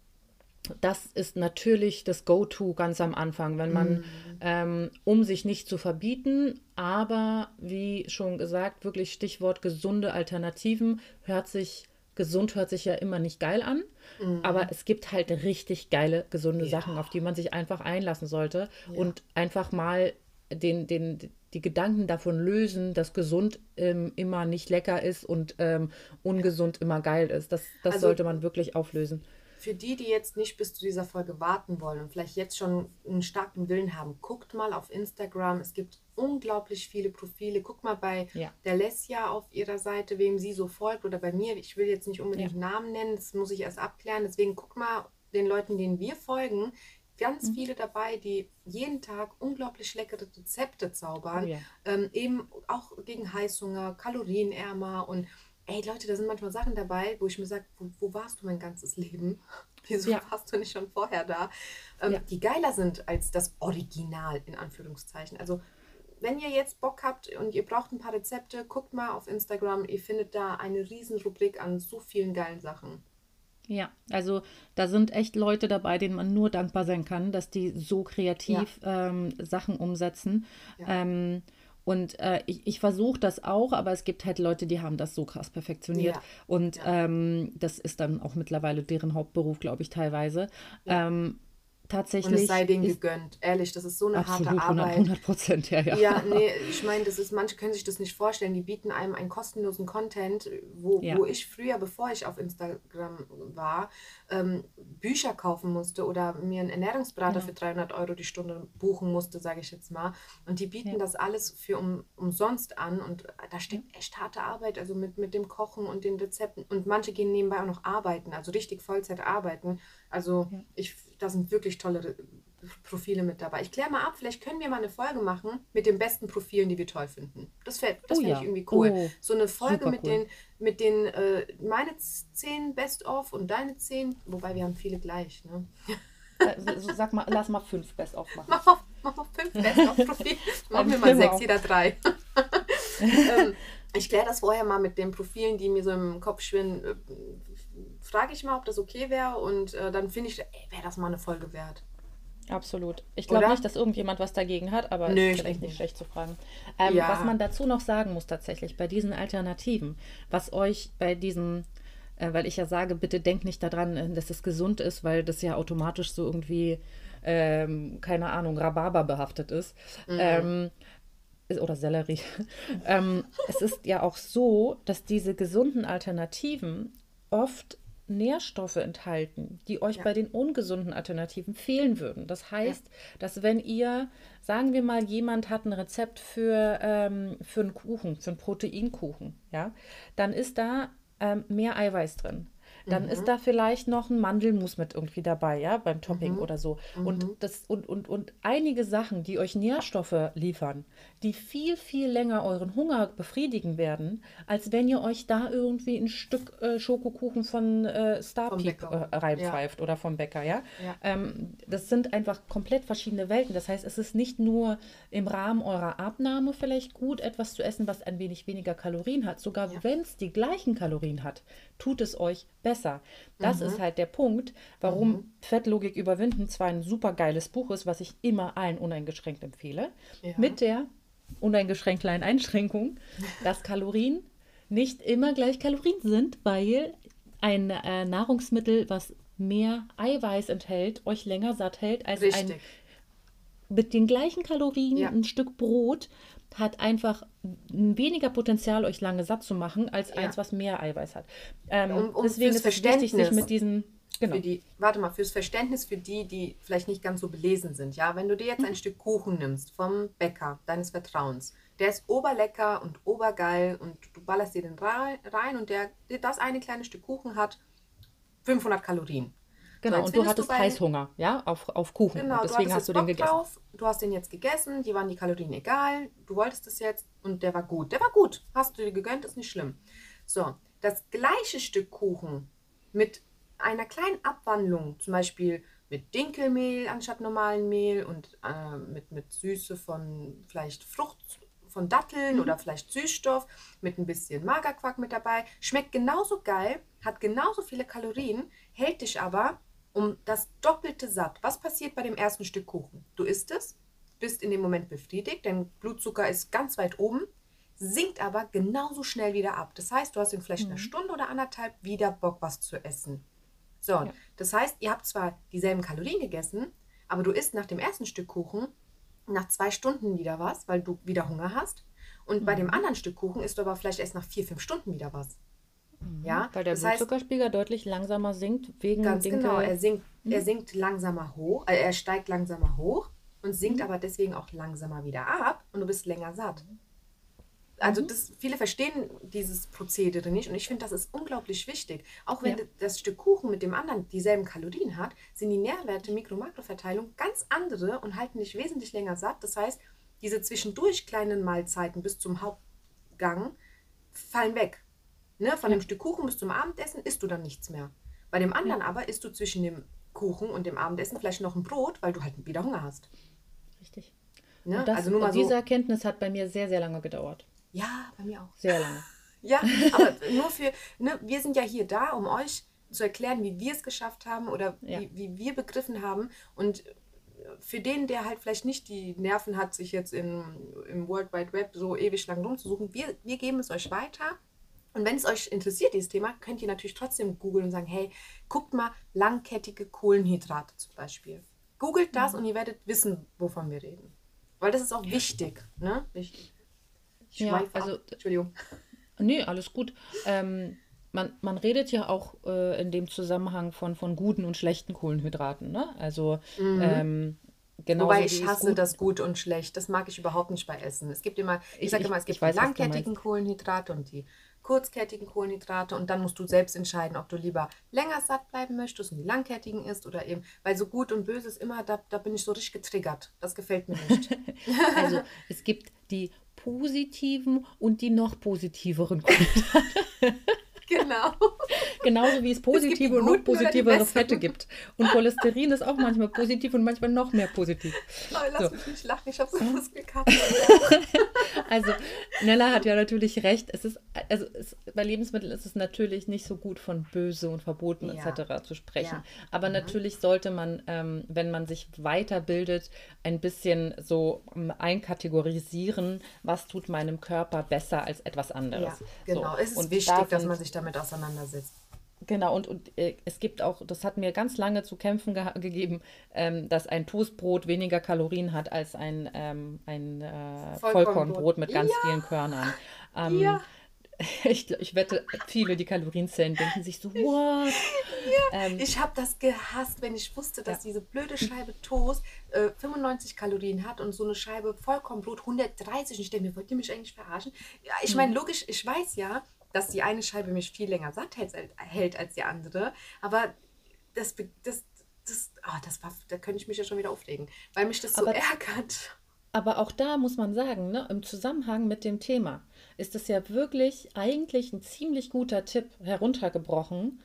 das ist natürlich das Go-To ganz am Anfang, wenn man, mhm. ähm, um sich nicht zu verbieten, aber wie schon gesagt, wirklich Stichwort gesunde Alternativen, hört sich, gesund hört sich ja immer nicht geil an, mhm. aber es gibt halt richtig geile, gesunde ja. Sachen, auf die man sich einfach einlassen sollte ja. und einfach mal den, den, die Gedanken davon lösen, dass gesund ähm, immer nicht lecker ist und ähm, ungesund immer geil ist. Das, das also, sollte man wirklich auflösen für die, die jetzt nicht bis zu dieser Folge warten wollen und vielleicht jetzt schon einen starken Willen haben, guckt mal auf Instagram. Es gibt unglaublich viele Profile. Guckt mal bei ja. der Lesja auf ihrer Seite, wem sie so folgt oder bei mir. Ich will jetzt nicht unbedingt ja. Namen nennen, das muss ich erst abklären. Deswegen guck mal den Leuten, denen wir folgen, ganz mhm. viele dabei, die jeden Tag unglaublich leckere Rezepte zaubern. Oh ja. ähm, eben auch gegen Heißhunger, kalorienärmer und ey Leute, da sind manchmal Sachen dabei, wo ich mir sage, wo, wo, warst du mein ganzes Leben? Wieso ja. warst du nicht schon vorher da? Ähm, ja. Die geiler sind als das Original, in Anführungszeichen. Also wenn ihr jetzt Bock habt und ihr braucht ein paar Rezepte, guckt mal auf Instagram. Ihr findet da eine riesen Rubrik an so vielen geilen Sachen. Ja, also da sind echt Leute dabei, denen man nur dankbar sein kann, dass die so kreativ ja. ähm, Sachen umsetzen. Ja. Ähm, und äh, ich, ich versuche das auch, aber es gibt halt Leute, die haben das so krass perfektioniert. Ja. Und ja. Ähm, das ist dann auch mittlerweile deren Hauptberuf, glaube ich, teilweise. Ja. Ähm, tatsächlich. Und es sei denen gegönnt. Ehrlich, das ist so eine absolut, harte Arbeit. 100 Prozent, ja, ja. Ja, nee, ich meine, das ist, manche können sich das nicht vorstellen. Die bieten einem einen kostenlosen Content, wo, ja. wo ich früher, bevor ich auf Instagram war, ähm, Bücher kaufen musste oder mir einen Ernährungsberater ja. für 300 Euro die Stunde buchen musste, sage ich jetzt mal. Und die bieten ja. das alles für um, umsonst an und da steckt echt harte Arbeit, also mit, mit dem Kochen und den Rezepten. Und manche gehen nebenbei auch noch arbeiten, also richtig Vollzeit arbeiten. Also ich, da sind wirklich tolle Profile mit dabei. Ich kläre mal ab, vielleicht können wir mal eine Folge machen mit den besten Profilen, die wir toll finden. Das, das oh, fände ja. ich irgendwie cool. Oh, so eine Folge mit cool. den, mit den äh, meine zehn Best-of und deine zehn, wobei wir haben viele gleich, ne? Also, sag mal, lass mal fünf Best-of machen. Mach mal, mach mal fünf Best-of-Profile. Machen wir mal sechs, jeder drei. ähm, ich kläre das vorher mal mit den Profilen, die mir so im Kopf schwirren. Äh, Frage ich mal, ob das okay wäre und äh, dann finde ich, wäre das mal eine Folge wert. Absolut. Ich glaube nicht, dass irgendjemand was dagegen hat, aber Nö, ist vielleicht nicht schlecht zu fragen. Ähm, ja. Was man dazu noch sagen muss tatsächlich bei diesen Alternativen, was euch bei diesem, äh, weil ich ja sage, bitte denkt nicht daran, äh, dass es gesund ist, weil das ja automatisch so irgendwie, ähm, keine Ahnung, Rhabarber behaftet ist. Mhm. Ähm, oder Sellerie. ähm, es ist ja auch so, dass diese gesunden Alternativen oft Nährstoffe enthalten, die euch ja. bei den ungesunden Alternativen fehlen würden. Das heißt, ja. dass wenn ihr, sagen wir mal, jemand hat ein Rezept für, ähm, für einen Kuchen, für einen Proteinkuchen, ja, dann ist da ähm, mehr Eiweiß drin. dann ist da vielleicht noch ein Mandelmus mit irgendwie dabei, ja, beim Topping oder so. Und das und, und, und einige Sachen, die euch Nährstoffe liefern, die viel, viel länger euren Hunger befriedigen werden, als wenn ihr euch da irgendwie ein Stück äh, Schokokuchen von äh, Starpeak Bäcker. äh, Ja. reinpfeift oder vom Bäcker, ja. Ja. Ähm, das sind einfach komplett verschiedene Welten. Das heißt, es ist nicht nur im Rahmen eurer Abnahme vielleicht gut, etwas zu essen, was ein wenig weniger Kalorien hat. Sogar wenn es die gleichen Kalorien hat, tut es euch besser. Das ist halt der Punkt, warum Fettlogik überwinden zwar ein super geiles Buch ist, was ich immer allen uneingeschränkt empfehle, Ja. mit der uneingeschränkt kleinen Einschränkung, dass Kalorien nicht immer gleich Kalorien sind, weil ein äh, Nahrungsmittel, was mehr Eiweiß enthält, euch länger satt hält als ein Richtig. mit den gleichen Kalorien Ja. ein Stück Brot hat einfach weniger Potenzial, euch lange satt zu machen, als Ja. eins, was mehr Eiweiß hat. Ähm, Um- um deswegen ist es wichtig, sich mit diesen genau. Für die, warte mal, fürs Verständnis für die, die vielleicht nicht ganz so belesen sind, ja, wenn du dir jetzt ein Stück Kuchen nimmst vom Bäcker deines Vertrauens, der ist oberlecker und obergeil und du ballerst dir den rei- rein und der, das eine kleine Stück Kuchen hat 500 Kalorien. Genau, jetzt und du hattest bei- Heißhunger, ja, auf, auf Kuchen. Genau, und deswegen du hast du den gegessen. drauf, du hast den jetzt gegessen, die waren die Kalorien egal, du wolltest es jetzt und der war gut. Der war gut, hast du dir gegönnt, ist nicht schlimm. So, das gleiche Stück Kuchen mit einer kleinen Abwandlung, zum Beispiel mit Dinkelmehl anstatt normalen Mehl und äh, mit, mit Süße von vielleicht Frucht, von Datteln Mhm. oder vielleicht Süßstoff, mit ein bisschen Magerquark mit dabei. Schmeckt genauso geil, hat genauso viele Kalorien, hält dich aber um das Doppelte satt. Was passiert bei dem ersten Stück Kuchen? Du isst es, bist in dem Moment befriedigt, dein Blutzucker ist ganz weit oben, sinkt aber genauso schnell wieder ab. Das heißt, du hast in vielleicht einer Stunde oder anderthalb wieder Bock, was zu essen. So, das heißt, ihr habt zwar dieselben Kalorien gegessen, aber du isst nach dem ersten Stück Kuchen nach zwei Stunden wieder was, weil du wieder Hunger hast. Und bei dem anderen Stück Kuchen isst du aber vielleicht erst nach vier, fünf Stunden wieder was. Ja, Weil der das heißt, Blutzuckerspiegel deutlich langsamer sinkt wegen Ganz Dinkel. genau, er sinkt, Mhm. er sinkt langsamer hoch, äh, er steigt langsamer hoch und sinkt aber deswegen auch langsamer wieder ab und du bist länger satt. Mhm. Also das, viele verstehen dieses Prozedere nicht und ich finde, das ist unglaublich wichtig. Auch wenn Ja. das Stück Kuchen mit dem anderen dieselben Kalorien hat, sind die Nährwerte, Mikro-Makro-Verteilung ganz andere und halten dich wesentlich länger satt. Das heißt, diese zwischendurch kleinen Mahlzeiten bis zum Hauptgang fallen weg. Ne? Von dem Stück Kuchen bis zum Abendessen isst du dann nichts mehr. Bei dem anderen aber isst du zwischen dem Kuchen und dem Abendessen vielleicht noch ein Brot, weil du halt wieder Hunger hast. Richtig. Ne? Das, also nur mal so. diese Erkenntnis hat bei mir sehr, sehr lange gedauert. Ja, bei mir auch. Sehr lange. Ja, aber nur für, ne, wir sind ja hier da, um euch zu erklären, wie wir es geschafft haben oder Ja. wie, wie wir begriffen haben. Und für den, der halt vielleicht nicht die Nerven hat, sich jetzt in, im World Wide Web so ewig lang rumzusuchen, wir, wir geben es euch weiter. Und wenn es euch interessiert, dieses Thema, könnt ihr natürlich trotzdem googeln und sagen, hey, guckt mal langkettige Kohlenhydrate zum Beispiel. Googelt das und ihr werdet wissen, wovon wir reden. Weil das ist auch wichtig. Ne? Wichtig. Ich Ja, also- ab. Entschuldigung. Nee, alles gut. Ähm, man, man redet ja auch äh, in dem Zusammenhang von, von guten und schlechten Kohlenhydraten. Ne? Also ähm, genauso Wobei ich hasse gut- das gut und schlecht. Das mag ich überhaupt nicht bei Essen. Es gibt immer, ich, Ich- sage immer, es gibt weiß, die langkettigen Kohlenhydrate und die kurzkettigen Kohlenhydrate und dann musst du selbst entscheiden, ob du lieber länger satt bleiben möchtest und die langkettigen isst oder eben, weil so gut und böse ist immer, da, da bin ich so richtig getriggert. Das gefällt mir nicht. Also es gibt die positiven und die noch positiveren Kohlenhydrate. genau. Genauso wie es positive und noch positivere. Fette gibt. Und Cholesterin ist auch manchmal positiv und manchmal noch mehr positiv. Oh, lass So. mich nicht lachen, ich habe so Muskelkater. Also Nella hat ja natürlich recht. Es ist, also es, bei Lebensmitteln ist es natürlich nicht so gut von böse und verboten Ja. etc. zu sprechen. Ja. Aber natürlich sollte man, ähm, wenn man sich weiterbildet, ein bisschen so ähm, einkategorisieren, was tut meinem Körper besser als etwas anderes. Ja, genau. So. Es ist Und wichtig, da dass man sich damit auseinandersetzt. Genau, und, und äh, es gibt auch, das hat mir ganz lange zu kämpfen geha- gegeben, ähm, dass ein Toastbrot weniger Kalorien hat als ein, ähm, ein äh, Vollkornbrot. Vollkornbrot mit ganz vielen Körnern. Ähm, Ja. ich, ich wette, viele, die Kalorienzellen denken sich so, what? Ähm, Ich habe das gehasst, wenn ich wusste, dass diese blöde Scheibe Toast äh, 95 Kalorien hat und so eine Scheibe Vollkornbrot 130. Und ich denke mir, wollt ihr mich eigentlich verarschen? Ja, Hm. ich meine, logisch, ich weiß ja, dass die eine Scheibe mich viel länger satt hält, hält als die andere. Aber das, das, das, oh, das war, da könnte ich mich ja schon wieder aufregen, weil mich das so Aber ärgert. Aber auch da muss man sagen, ne, im Zusammenhang mit dem Thema ist es ja wirklich eigentlich ein ziemlich guter Tipp heruntergebrochen,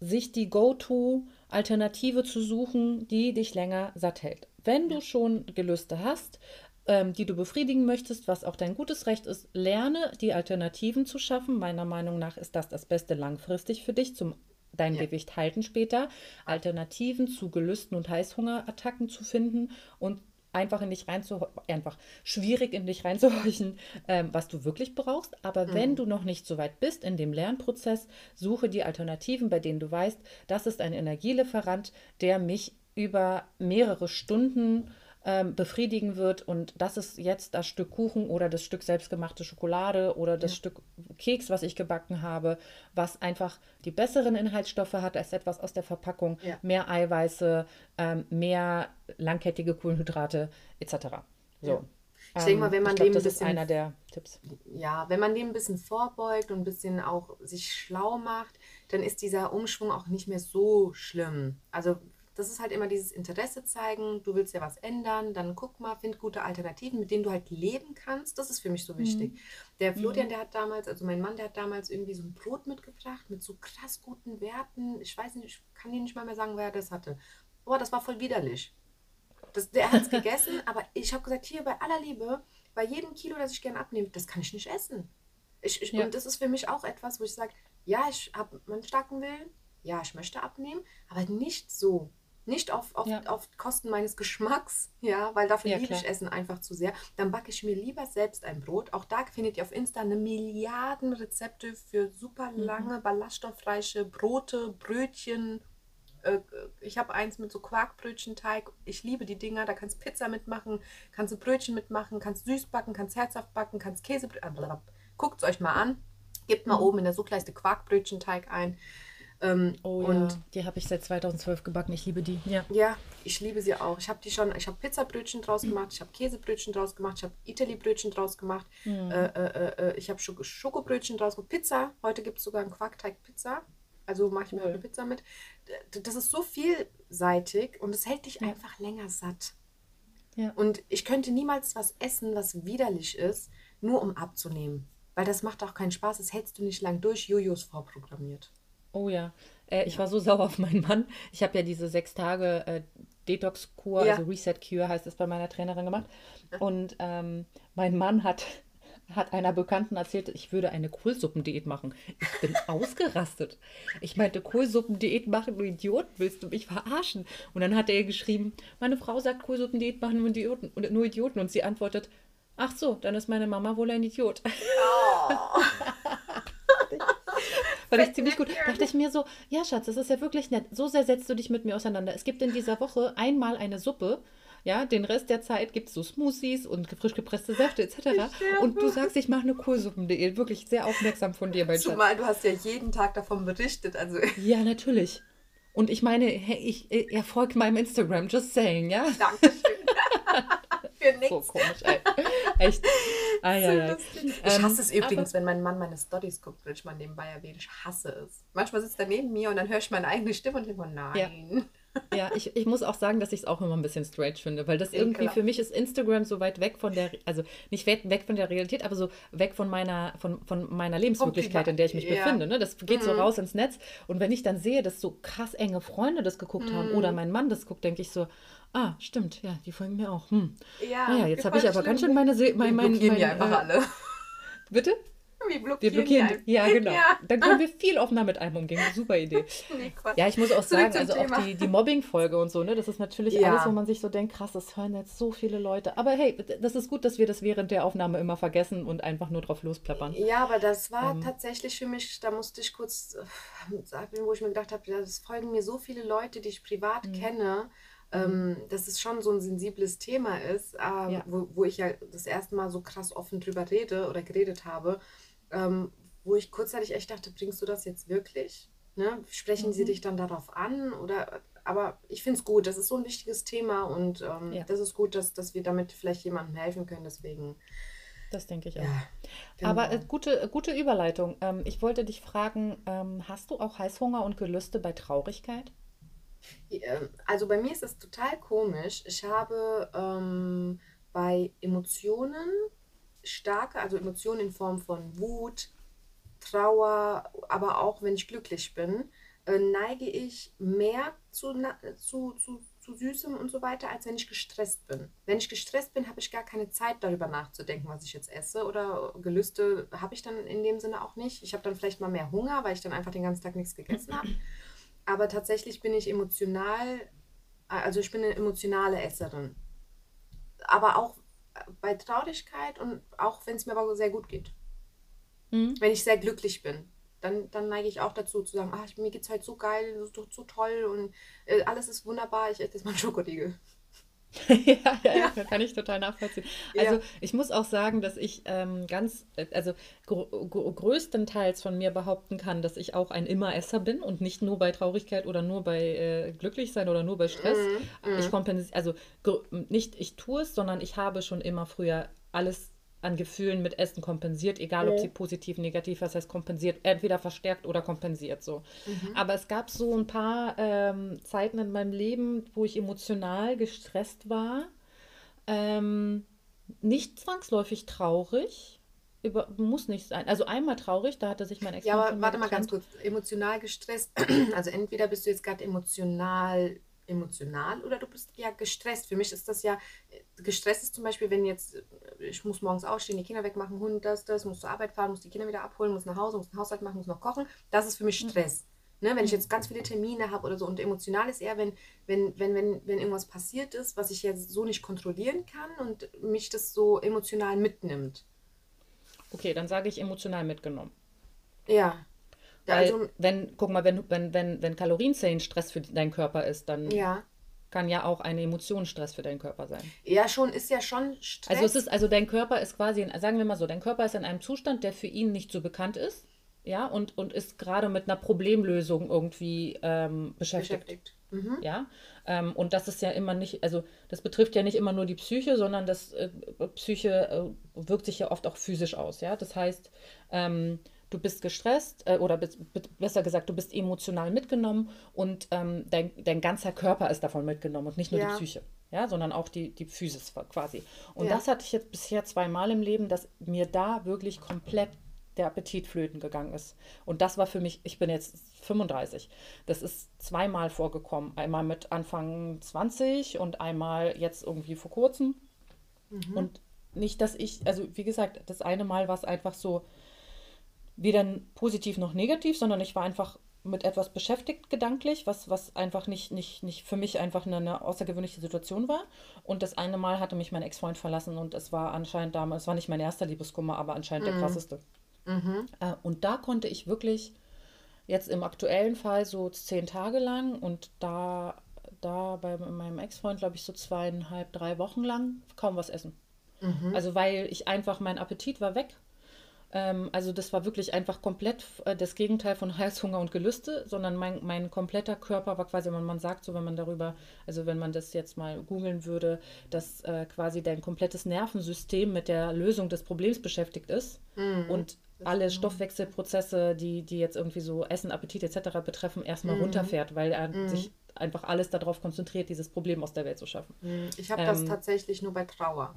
sich die Go-To-Alternative zu suchen, die dich länger satt hält. Wenn du schon Gelüste hast, ähm, die du befriedigen möchtest, was auch dein gutes Recht ist, lerne die Alternativen zu schaffen. Meiner Meinung nach ist das das Beste langfristig für dich zum dein Ja. Gewicht halten später, Alternativen zu Gelüsten und Heißhungerattacken zu finden und einfach in dich reinzuhorchen, einfach schwierig in dich reinzuhorchen, ähm, was du wirklich brauchst. Aber wenn du noch nicht so weit bist in dem Lernprozess, suche die Alternativen, bei denen du weißt, das ist ein Energielieferant, der mich über mehrere Stunden ähm, befriedigen wird. Und das ist jetzt das Stück Kuchen oder das Stück selbstgemachte Schokolade oder das Stück Keks, was ich gebacken habe, was einfach die besseren Inhaltsstoffe hat als etwas aus der Verpackung, Ja. mehr Eiweiße, ähm, mehr langkettige Kohlenhydrate etc. So. Ich denke mal, wenn man glaub, dem ein das ist bisschen einer der Tipps. ja, wenn man dem ein bisschen vorbeugt und ein bisschen auch sich schlau macht, dann ist dieser Umschwung auch nicht mehr so schlimm. Also das ist halt immer dieses Interesse zeigen, du willst ja was ändern, dann guck mal, find gute Alternativen, mit denen du halt leben kannst. Das ist für mich so wichtig. Der Florian, der hat damals, also mein Mann, der hat damals irgendwie so ein Brot mitgebracht mit so krass guten Werten. Ich weiß nicht, ich kann dir nicht mal mehr sagen, wer das hatte. Boah, das war voll widerlich. Das, der hat es gegessen, aber ich habe gesagt, hier bei aller Liebe, bei jedem Kilo, das ich gerne abnehme, das kann ich nicht essen. Ich, ich, Ja. Und das ist für mich auch etwas, wo ich sage, ja, ich habe meinen starken Willen, ja, ich möchte abnehmen, aber nicht so. Nicht auf, auf, Ja. auf Kosten meines Geschmacks, ja, weil dafür Ja, liebe ich. Essen einfach zu sehr. Dann backe ich mir lieber selbst ein Brot. Auch da findet ihr auf Insta eine Milliarden Rezepte für super Mhm. lange, ballaststoffreiche Brote, Brötchen, äh, ich habe eins mit so Quarkbrötchenteig. Ich liebe die Dinger. Da kannst Pizza mitmachen, kannst du Brötchen mitmachen, kannst süß backen, kannst herzhaft backen, kannst Käse. Guckt es euch mal an. Gebt Mhm. mal oben in der Suchleiste Quarkbrötchenteig ein. Ähm, Oh und ja, die habe ich seit 2012 gebacken. Ich liebe die. Ja. ja, ich liebe sie auch. Ich habe die schon, ich habe Pizzabrötchen draus gemacht, ich habe Käsebrötchen draus gemacht, ich habe Itali-Brötchen draus gemacht, Mhm. äh, äh, äh, ich habe Schoko Schokobrötchen draus gemacht, Pizza. Heute gibt es sogar einen Quarkteig-Pizza. Also mache ich mir Cool. eine Pizza mit. Das ist so vielseitig und es hält dich Ja. einfach länger satt. Ja. Und ich könnte niemals was essen, was widerlich ist, nur um abzunehmen. Weil das macht auch keinen Spaß, das hältst du nicht lang durch. Jojo ist vorprogrammiert. Oh ja. Äh, ich war so sauer auf meinen Mann. Ich habe ja diese sechs Tage äh, Detox-Kur, Ja. also Reset-Cure heißt es bei meiner Trainerin gemacht. Und ähm, mein Mann hat, hat einer Bekannten erzählt, ich würde eine Kohlsuppendiät machen. Ich bin ausgerastet. Ich meinte, Kohlsuppendiät machen, du Idiot, willst du mich verarschen? Und dann hat er geschrieben, meine Frau sagt, Kohlsuppendiät machen nur Idioten. Und, nur Idioten. Und sie antwortet, ach so, dann ist meine Mama wohl ein Idiot. Fand ich ziemlich gut. Dachte ich mir so, ja, Schatz, das ist ja wirklich nett. So sehr setzt du dich mit mir auseinander. Es gibt in dieser Woche einmal eine Suppe. Ja, den Rest der Zeit gibt es so Smoothies und frisch gepresste Säfte etc. Und du sagst, ich mache eine Kohlsuppendiät. Wirklich sehr aufmerksam von dir, mein Schatz. Zumal du hast ja jeden Tag davon berichtet. Also Ja, natürlich. Und ich meine, hey, ich, er folgt meinem Instagram, just saying, ja? Dankeschön. Für So nichts. komisch, ey. Echt. So ei, ei. lustig. Ich Ähm, hasse es übrigens, wenn mein Mann meine Stories guckt, wenn ich mal nebenbei erwähne. Ich hasse es. Manchmal sitzt er neben mir und dann höre ich meine eigene Stimme und denke mir, nein. Ja, ich, ich muss auch sagen, dass ich es auch immer ein bisschen strange finde, weil das irgendwie Ekelhaft. für mich ist Instagram so weit weg von der, also nicht weg von der Realität, aber so weg von meiner, von, von meiner Lebenswirklichkeit, in der ich mich ja. befinde. Ne? Das geht so Mhm. raus ins Netz. Und wenn ich dann sehe, dass so krass enge Freunde das geguckt haben oder Mhm. mein Mann das guckt, denke ich so, ah, stimmt, ja, die folgen mir auch. Hm. Ja, Naja, jetzt voll habe ich aber ganz schön meine, Se mein, mein, blockieren mein, die einfach äh, alle. Bitte? Wir Wir blockieren, blockieren die. Ja, genau. Ja. Dann können wir viel offener mit einem umgehen. Super Idee. Nee. Ja, ich muss auch Zurück sagen, also Thema. auch die, die Mobbing-Folge und so, ne, das ist natürlich Ja. alles, wo man sich so denkt, krass, das hören jetzt so viele Leute. Aber hey, das ist gut, dass wir das während der Aufnahme immer vergessen und einfach nur drauf losplappern. Ja, aber das war Ähm. tatsächlich für mich, da musste ich kurz äh, sagen, wo ich mir gedacht habe, das folgen mir so viele Leute, die ich privat Mhm. kenne, ähm, dass es schon so ein sensibles Thema ist, ähm, Ja. wo, wo ich ja das erste Mal so krass offen drüber rede oder geredet habe, ähm, wo ich kurzzeitig echt dachte, bringst du das jetzt wirklich? Ne? Sprechen sie Mhm. dich dann darauf an? Oder, aber ich finde es gut, das ist so ein wichtiges Thema und ähm, Ja. das ist gut, dass, dass wir damit vielleicht jemandem helfen können. Deswegen Das denke ich auch. Ja, Aber äh, genau. gute, äh, gute Überleitung. Ähm, ich wollte dich fragen, ähm, hast du auch Heißhunger und Gelüste bei Traurigkeit? Ähm, Also bei mir ist es total komisch. Ich habe ähm, bei Emotionen starke, also Emotionen in Form von Wut, Trauer, aber auch wenn ich glücklich bin, äh, neige ich mehr zu, na- zu, zu, zu Süßem und so weiter, als wenn ich gestresst bin. Wenn ich gestresst bin, habe ich gar keine Zeit darüber nachzudenken, was ich jetzt esse oder Gelüste habe ich dann in dem Sinne auch nicht. Ich habe dann vielleicht mal mehr Hunger, weil ich dann einfach den ganzen Tag nichts gegessen habe. Aber tatsächlich bin ich emotional, also ich bin eine emotionale Esserin. Aber auch bei Traurigkeit und auch wenn es mir aber sehr gut geht. Mhm. Wenn ich sehr glücklich bin, dann, dann neige ich auch dazu zu sagen, ah, ich, mir geht's halt so geil, so, so toll und äh, alles ist wunderbar, ich esse jetzt mal einen Schokoriegel. Ja, ja, Ja, kann ich total nachvollziehen. Also ja. ich muss auch sagen, dass ich ähm, ganz, äh, also gr gr größtenteils von mir behaupten kann, dass ich auch ein Immeresser bin und nicht nur bei Traurigkeit oder nur bei äh, Glücklichsein oder nur bei Stress. Mhm, Ich mhm. kompensiere, also nicht ich tue es, sondern ich habe schon immer früher alles an Gefühlen mit Essen kompensiert, egal ob sie positiv, negativ, was heißt kompensiert, entweder verstärkt oder kompensiert so. Mhm. Aber es gab so ein paar ähm, Zeiten in meinem Leben, wo ich emotional gestresst war. Ähm, nicht zwangsläufig traurig, über, muss nicht sein. Also einmal traurig, da hatte sich mein Ja, Ex-Freund von aber warte mal ganz getrennt. kurz. Emotional gestresst. Also entweder bist du jetzt gerade emotional, emotional oder du bist ja gestresst. Für mich ist das ja, äh, gestresst ist zum Beispiel, wenn jetzt, äh, ich muss morgens aufstehen, die Kinder wegmachen, Hund, das, das, muss zur Arbeit fahren, muss die Kinder wieder abholen, muss nach Hause, muss den Haushalt machen, muss noch kochen. Das ist für mich Mhm. Stress. Ne, wenn ich Mhm. jetzt ganz viele Termine habe oder so und emotional ist eher, wenn, wenn, wenn, wenn, wenn irgendwas passiert ist, was ich jetzt so nicht kontrollieren kann und mich das so emotional mitnimmt. Okay, dann sage ich emotional mitgenommen. Ja Weil, also, wenn, guck mal, wenn, wenn, wenn, wenn Kalorienzählen Stress für deinen Körper ist, dann ja. kann ja auch eine Emotion Stress für deinen Körper sein. Ja, schon, ist ja schon Also es Stress. ist, also dein Körper ist quasi, sagen wir mal so, dein Körper ist in einem Zustand, der für ihn nicht so bekannt ist, ja, und, und ist gerade mit einer Problemlösung irgendwie ähm, beschäftigt. Beschäftigt. Mhm. Ja, ähm, und das ist ja immer nicht, also das betrifft ja nicht immer nur die Psyche, sondern das äh, Psyche äh, wirkt sich ja oft auch physisch aus, ja. Das heißt, ähm, du bist gestresst äh, oder be- besser gesagt, du bist emotional mitgenommen und ähm, dein, dein ganzer Körper ist davon mitgenommen und nicht nur die Ja, Psyche, ja, sondern auch die, die Physis quasi. Und ja. das hatte ich jetzt bisher zweimal im Leben, dass mir da wirklich komplett der Appetit flöten gegangen ist. Und das war für mich, ich bin jetzt 35. Das ist zweimal vorgekommen. Einmal mit Anfang 20 und einmal jetzt irgendwie vor kurzem. Mhm. Und nicht, dass ich, also wie gesagt, das eine Mal war es einfach so weder positiv noch negativ, sondern ich war einfach mit etwas beschäftigt gedanklich, was, was einfach nicht, nicht, nicht für mich einfach eine, eine außergewöhnliche Situation war. Und das eine Mal hatte mich mein Ex-Freund verlassen und es war anscheinend damals, es war nicht mein erster Liebeskummer, aber anscheinend der Mhm. krasseste. Mhm. Äh, und da konnte ich wirklich jetzt im aktuellen Fall so zehn Tage lang und da, da bei meinem Ex-Freund, glaube ich, so zweieinhalb, drei Wochen lang kaum was essen. Mhm. Also weil ich einfach, mein Appetit war weg. Ähm, also das war wirklich einfach komplett äh, das Gegenteil von Heißhunger und Gelüste, sondern mein, mein kompletter Körper war quasi, wenn man sagt, so wenn man darüber, also wenn man das jetzt mal googeln würde, dass äh, quasi dein komplettes Nervensystem mit der Lösung des Problems beschäftigt ist Mhm. und Das, alle. Stoffwechselprozesse, die, die jetzt irgendwie so Essen, Appetit etc. betreffen, erstmal Mhm. runterfährt, weil er Mhm. sich einfach alles darauf konzentriert, dieses Problem aus der Welt zu schaffen. Mhm. Ich habe das Ähm, tatsächlich nur bei Trauer.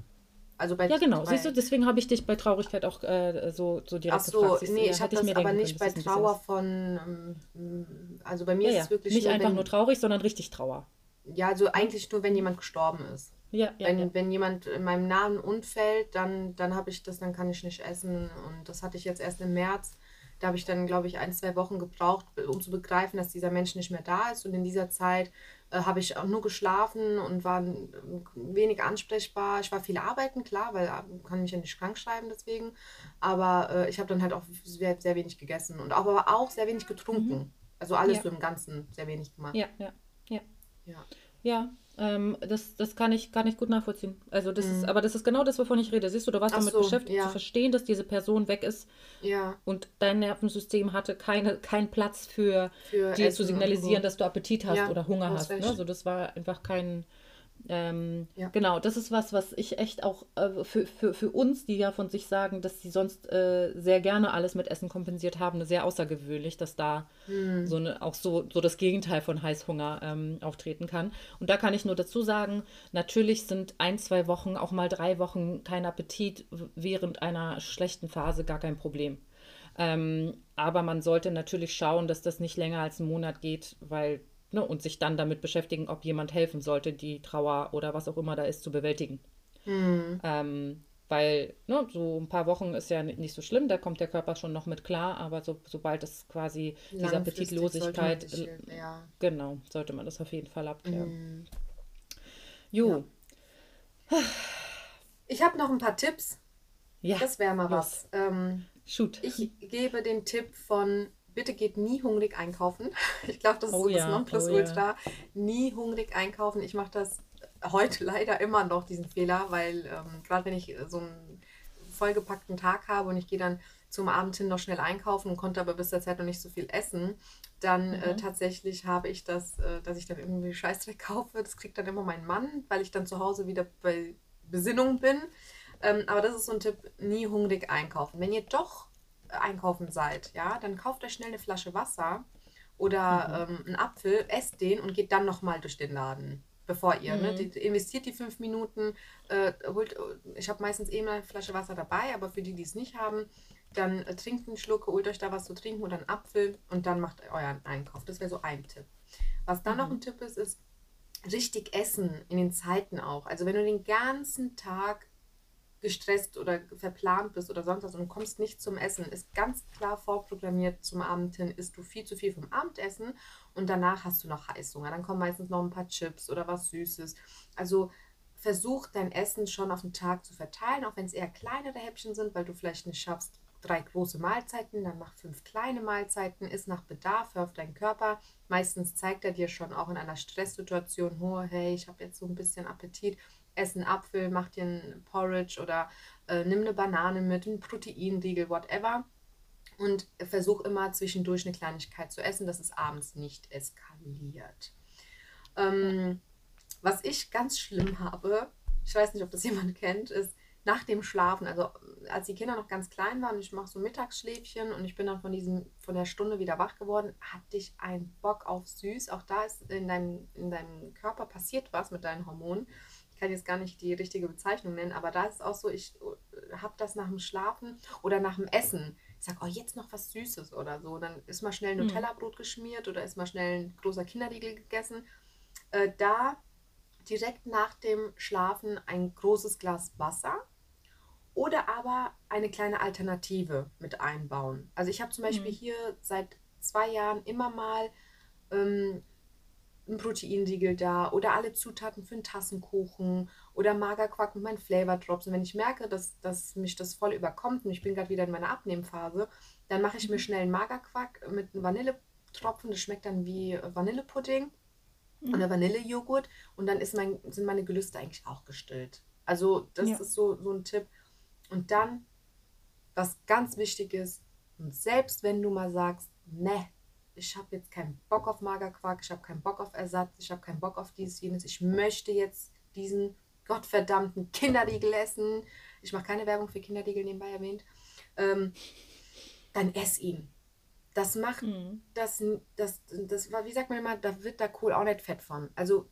Also bei, ja, genau. Siehst du, deswegen habe ich dich bei Traurigkeit auch äh, so, so Ach direkt so, gefragt. Siehst nee, ich habe das mir aber können, nicht dass bei Trauer von, ähm, also bei mir Ja, ist ja. es wirklich Nicht nur, einfach nur wenn, traurig, sondern richtig Trauer. ja, also eigentlich nur, wenn jemand gestorben ist. Ja, ja, ja. Wenn, wenn jemand in meinem nahen Umfeld, dann, dann habe ich das, dann kann ich nicht essen. Und das hatte ich jetzt erst im März. Da habe ich dann, glaube ich, ein, zwei Wochen gebraucht, um zu begreifen, dass dieser Mensch nicht mehr da ist. Und in dieser Zeit äh, habe ich auch nur geschlafen und war äh, wenig ansprechbar. Ich war viel arbeiten, klar, weil äh, kann mich ja nicht krank schreiben deswegen. Aber äh, ich habe dann halt auch sehr, sehr wenig gegessen und auch, aber auch sehr wenig Mhm. getrunken. Also alles Ja, so im Ganzen sehr wenig gemacht. ja, ja, ja. Ja. Ja, ähm, das, das kann ich, kann ich gut nachvollziehen. Also das ist, Mhm. aber das ist genau das, wovon ich rede. Siehst du, du warst Ach damit so, beschäftigt, zu ja. verstehen, dass diese Person weg ist Ja, und dein Nervensystem hatte keine, keinen Platz für für dir zu Essen und signalisieren, so. dass du Appetit hast Ja, oder Hunger hast. Ne? recht. Also das war einfach kein, Ähm, ja. Genau, das ist was, was ich echt auch äh, für, für, für uns, die ja von sich sagen, dass sie sonst äh, sehr gerne alles mit Essen kompensiert haben, sehr außergewöhnlich, dass da hm. so eine, auch so, so das Gegenteil von Heißhunger ähm, auftreten kann. Und da kann ich nur dazu sagen, natürlich sind ein, zwei Wochen, auch mal drei Wochen kein Appetit während einer schlechten Phase gar kein Problem. Ähm, aber man sollte natürlich schauen, dass das nicht länger als einen Monat geht, weil ne, und sich dann damit beschäftigen, ob jemand helfen sollte, die Trauer oder was auch immer da ist, zu bewältigen. Mhm. Ähm, weil ne, so ein paar Wochen ist ja nicht so schlimm, da kommt der Körper schon noch mit klar, aber so, sobald es quasi diese Appetitlosigkeit, sollte ja. genau, sollte man das auf jeden Fall abklären. Mhm. Jo. Ja. Ich habe noch ein paar Tipps. Ja. Das wäre mal was. Ähm, Shoot. Ich gebe den Tipp von bitte geht nie hungrig einkaufen. Ich glaube, das ist oh so ja, das Nonplusultra. Oh ja. Nie hungrig einkaufen. Ich mache das heute leider immer noch, diesen Fehler, weil ähm, gerade wenn ich so einen vollgepackten Tag habe und ich gehe dann zum Abend hin noch schnell einkaufen und konnte aber bis der Zeit noch nicht so viel essen, dann äh, mhm. äh, tatsächlich habe ich das, äh, dass ich dann irgendwie Scheißdreck kaufe. Das kriegt dann immer mein Mann, weil ich dann zu Hause wieder bei Besinnung bin. Ähm, aber das ist so ein Tipp, nie hungrig einkaufen. Wenn ihr doch einkaufen seid, ja, dann kauft euch schnell eine Flasche Wasser oder mhm. ähm, einen Apfel, esst den und geht dann nochmal durch den Laden, bevor ihr, ne, mhm. ne, die, investiert die fünf Minuten, äh, holt, ich habe meistens eh eine Flasche Wasser dabei, aber für die, die es nicht haben, dann äh, trinkt einen Schluck, holt euch da was zu trinken oder einen Apfel und dann macht euren Einkauf. Das wäre so ein Tipp. Was dann mhm. noch ein Tipp ist, ist richtig essen in den Zeiten auch. Also wenn du den ganzen Tag gestresst oder verplant bist oder sonst was und kommst nicht zum Essen, ist ganz klar vorprogrammiert zum Abend hin, isst du viel zu viel vom Abendessen und danach hast du noch Heißhunger. Dann kommen meistens noch ein paar Chips oder was Süßes. Also versuch dein Essen schon auf den Tag zu verteilen, auch wenn es eher kleinere Häppchen sind, weil du vielleicht nicht schaffst, drei große Mahlzeiten, dann mach fünf kleine Mahlzeiten, isst nach Bedarf, hör auf deinen Körper. Meistens zeigt er dir schon auch in einer Stresssituation, oh, hey, ich habe jetzt so ein bisschen Appetit ess einen Apfel, mach dir ein Porridge oder äh, nimm eine Banane mit, ein Proteinriegel, whatever. Und versuch immer zwischendurch eine Kleinigkeit zu essen, dass es abends nicht eskaliert. Ähm, was ich ganz schlimm habe, ich weiß nicht, ob das jemand kennt, ist nach dem Schlafen, also als die Kinder noch ganz klein waren, ich mache so Mittagsschläfchen und ich bin dann von diesem, von der Stunde wieder wach geworden, hatte ich einen Bock auf süß. Auch da ist in deinem, in deinem Körper passiert was mit deinen Hormonen kann jetzt gar nicht die richtige Bezeichnung nennen, aber da ist es auch so, ich äh, habe das nach dem Schlafen oder nach dem Essen. Ich sage, oh, jetzt noch was Süßes oder so. Dann ist mal schnell ein hm. Nutella-Brot geschmiert oder ist mal schnell ein großer Kinderriegel gegessen. Äh, da direkt nach dem Schlafen ein großes Glas Wasser oder aber eine kleine Alternative mit einbauen. Also ich habe zum Beispiel mhm. hier seit zwei Jahren immer mal ähm, ein Proteinriegel da oder alle Zutaten für einen Tassenkuchen oder Magerquark mit meinen Flavor Drops. Und wenn ich merke, dass, dass mich das voll überkommt und ich bin gerade wieder in meiner Abnehmphase, dann mache ich mir mhm. schnell einen Magerquark mit einem Vanilletropfen. Das schmeckt dann wie Vanillepudding mhm. oder Vanillejoghurt. Und dann ist mein, sind meine Gelüste eigentlich auch gestillt. Also das ja. ist so, so ein Tipp. Und dann, was ganz wichtig ist, und selbst wenn du mal sagst, ne, ich habe jetzt keinen Bock auf Magerquark, ich habe keinen Bock auf Ersatz, ich habe keinen Bock auf dieses, jenes, ich möchte jetzt diesen gottverdammten Kinderriegel essen. Ich mache keine Werbung für Kinderriegel nebenbei erwähnt. Ähm, dann ess ihn. Das macht, mhm. das, das, das war, wie sagt man immer, da wird da cool auch nicht fett von. Also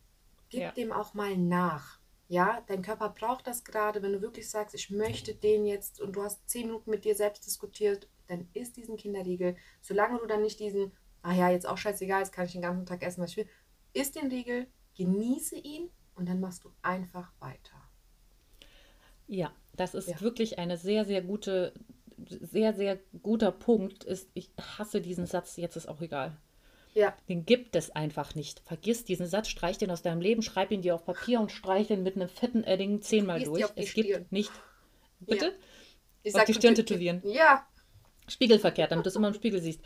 gib ja. dem auch mal nach. Ja, dein Körper braucht das gerade, wenn du wirklich sagst, ich möchte den jetzt und du hast zehn Minuten mit dir selbst diskutiert, dann isst diesen Kinderriegel. Solange du dann nicht diesen ah ja, jetzt auch scheißegal, jetzt kann ich den ganzen Tag essen, was ich will. Isst den Riegel, genieße ihn und dann machst du einfach weiter. Ja, das ist ja. wirklich eine sehr, sehr gute, sehr, sehr guter Punkt. Ist, ich hasse diesen Satz, jetzt ist auch egal. Ja. Den gibt es einfach nicht. Vergiss diesen Satz, streich den aus deinem Leben, schreib ihn dir auf Papier und streich den mit einem fetten Edding zehnmal durch. Es Stirn. gibt nicht. Bitte? Ja. Ich auf die Stirn tätowieren. Ja, Spiegelverkehrt, damit du es immer im Spiegel siehst.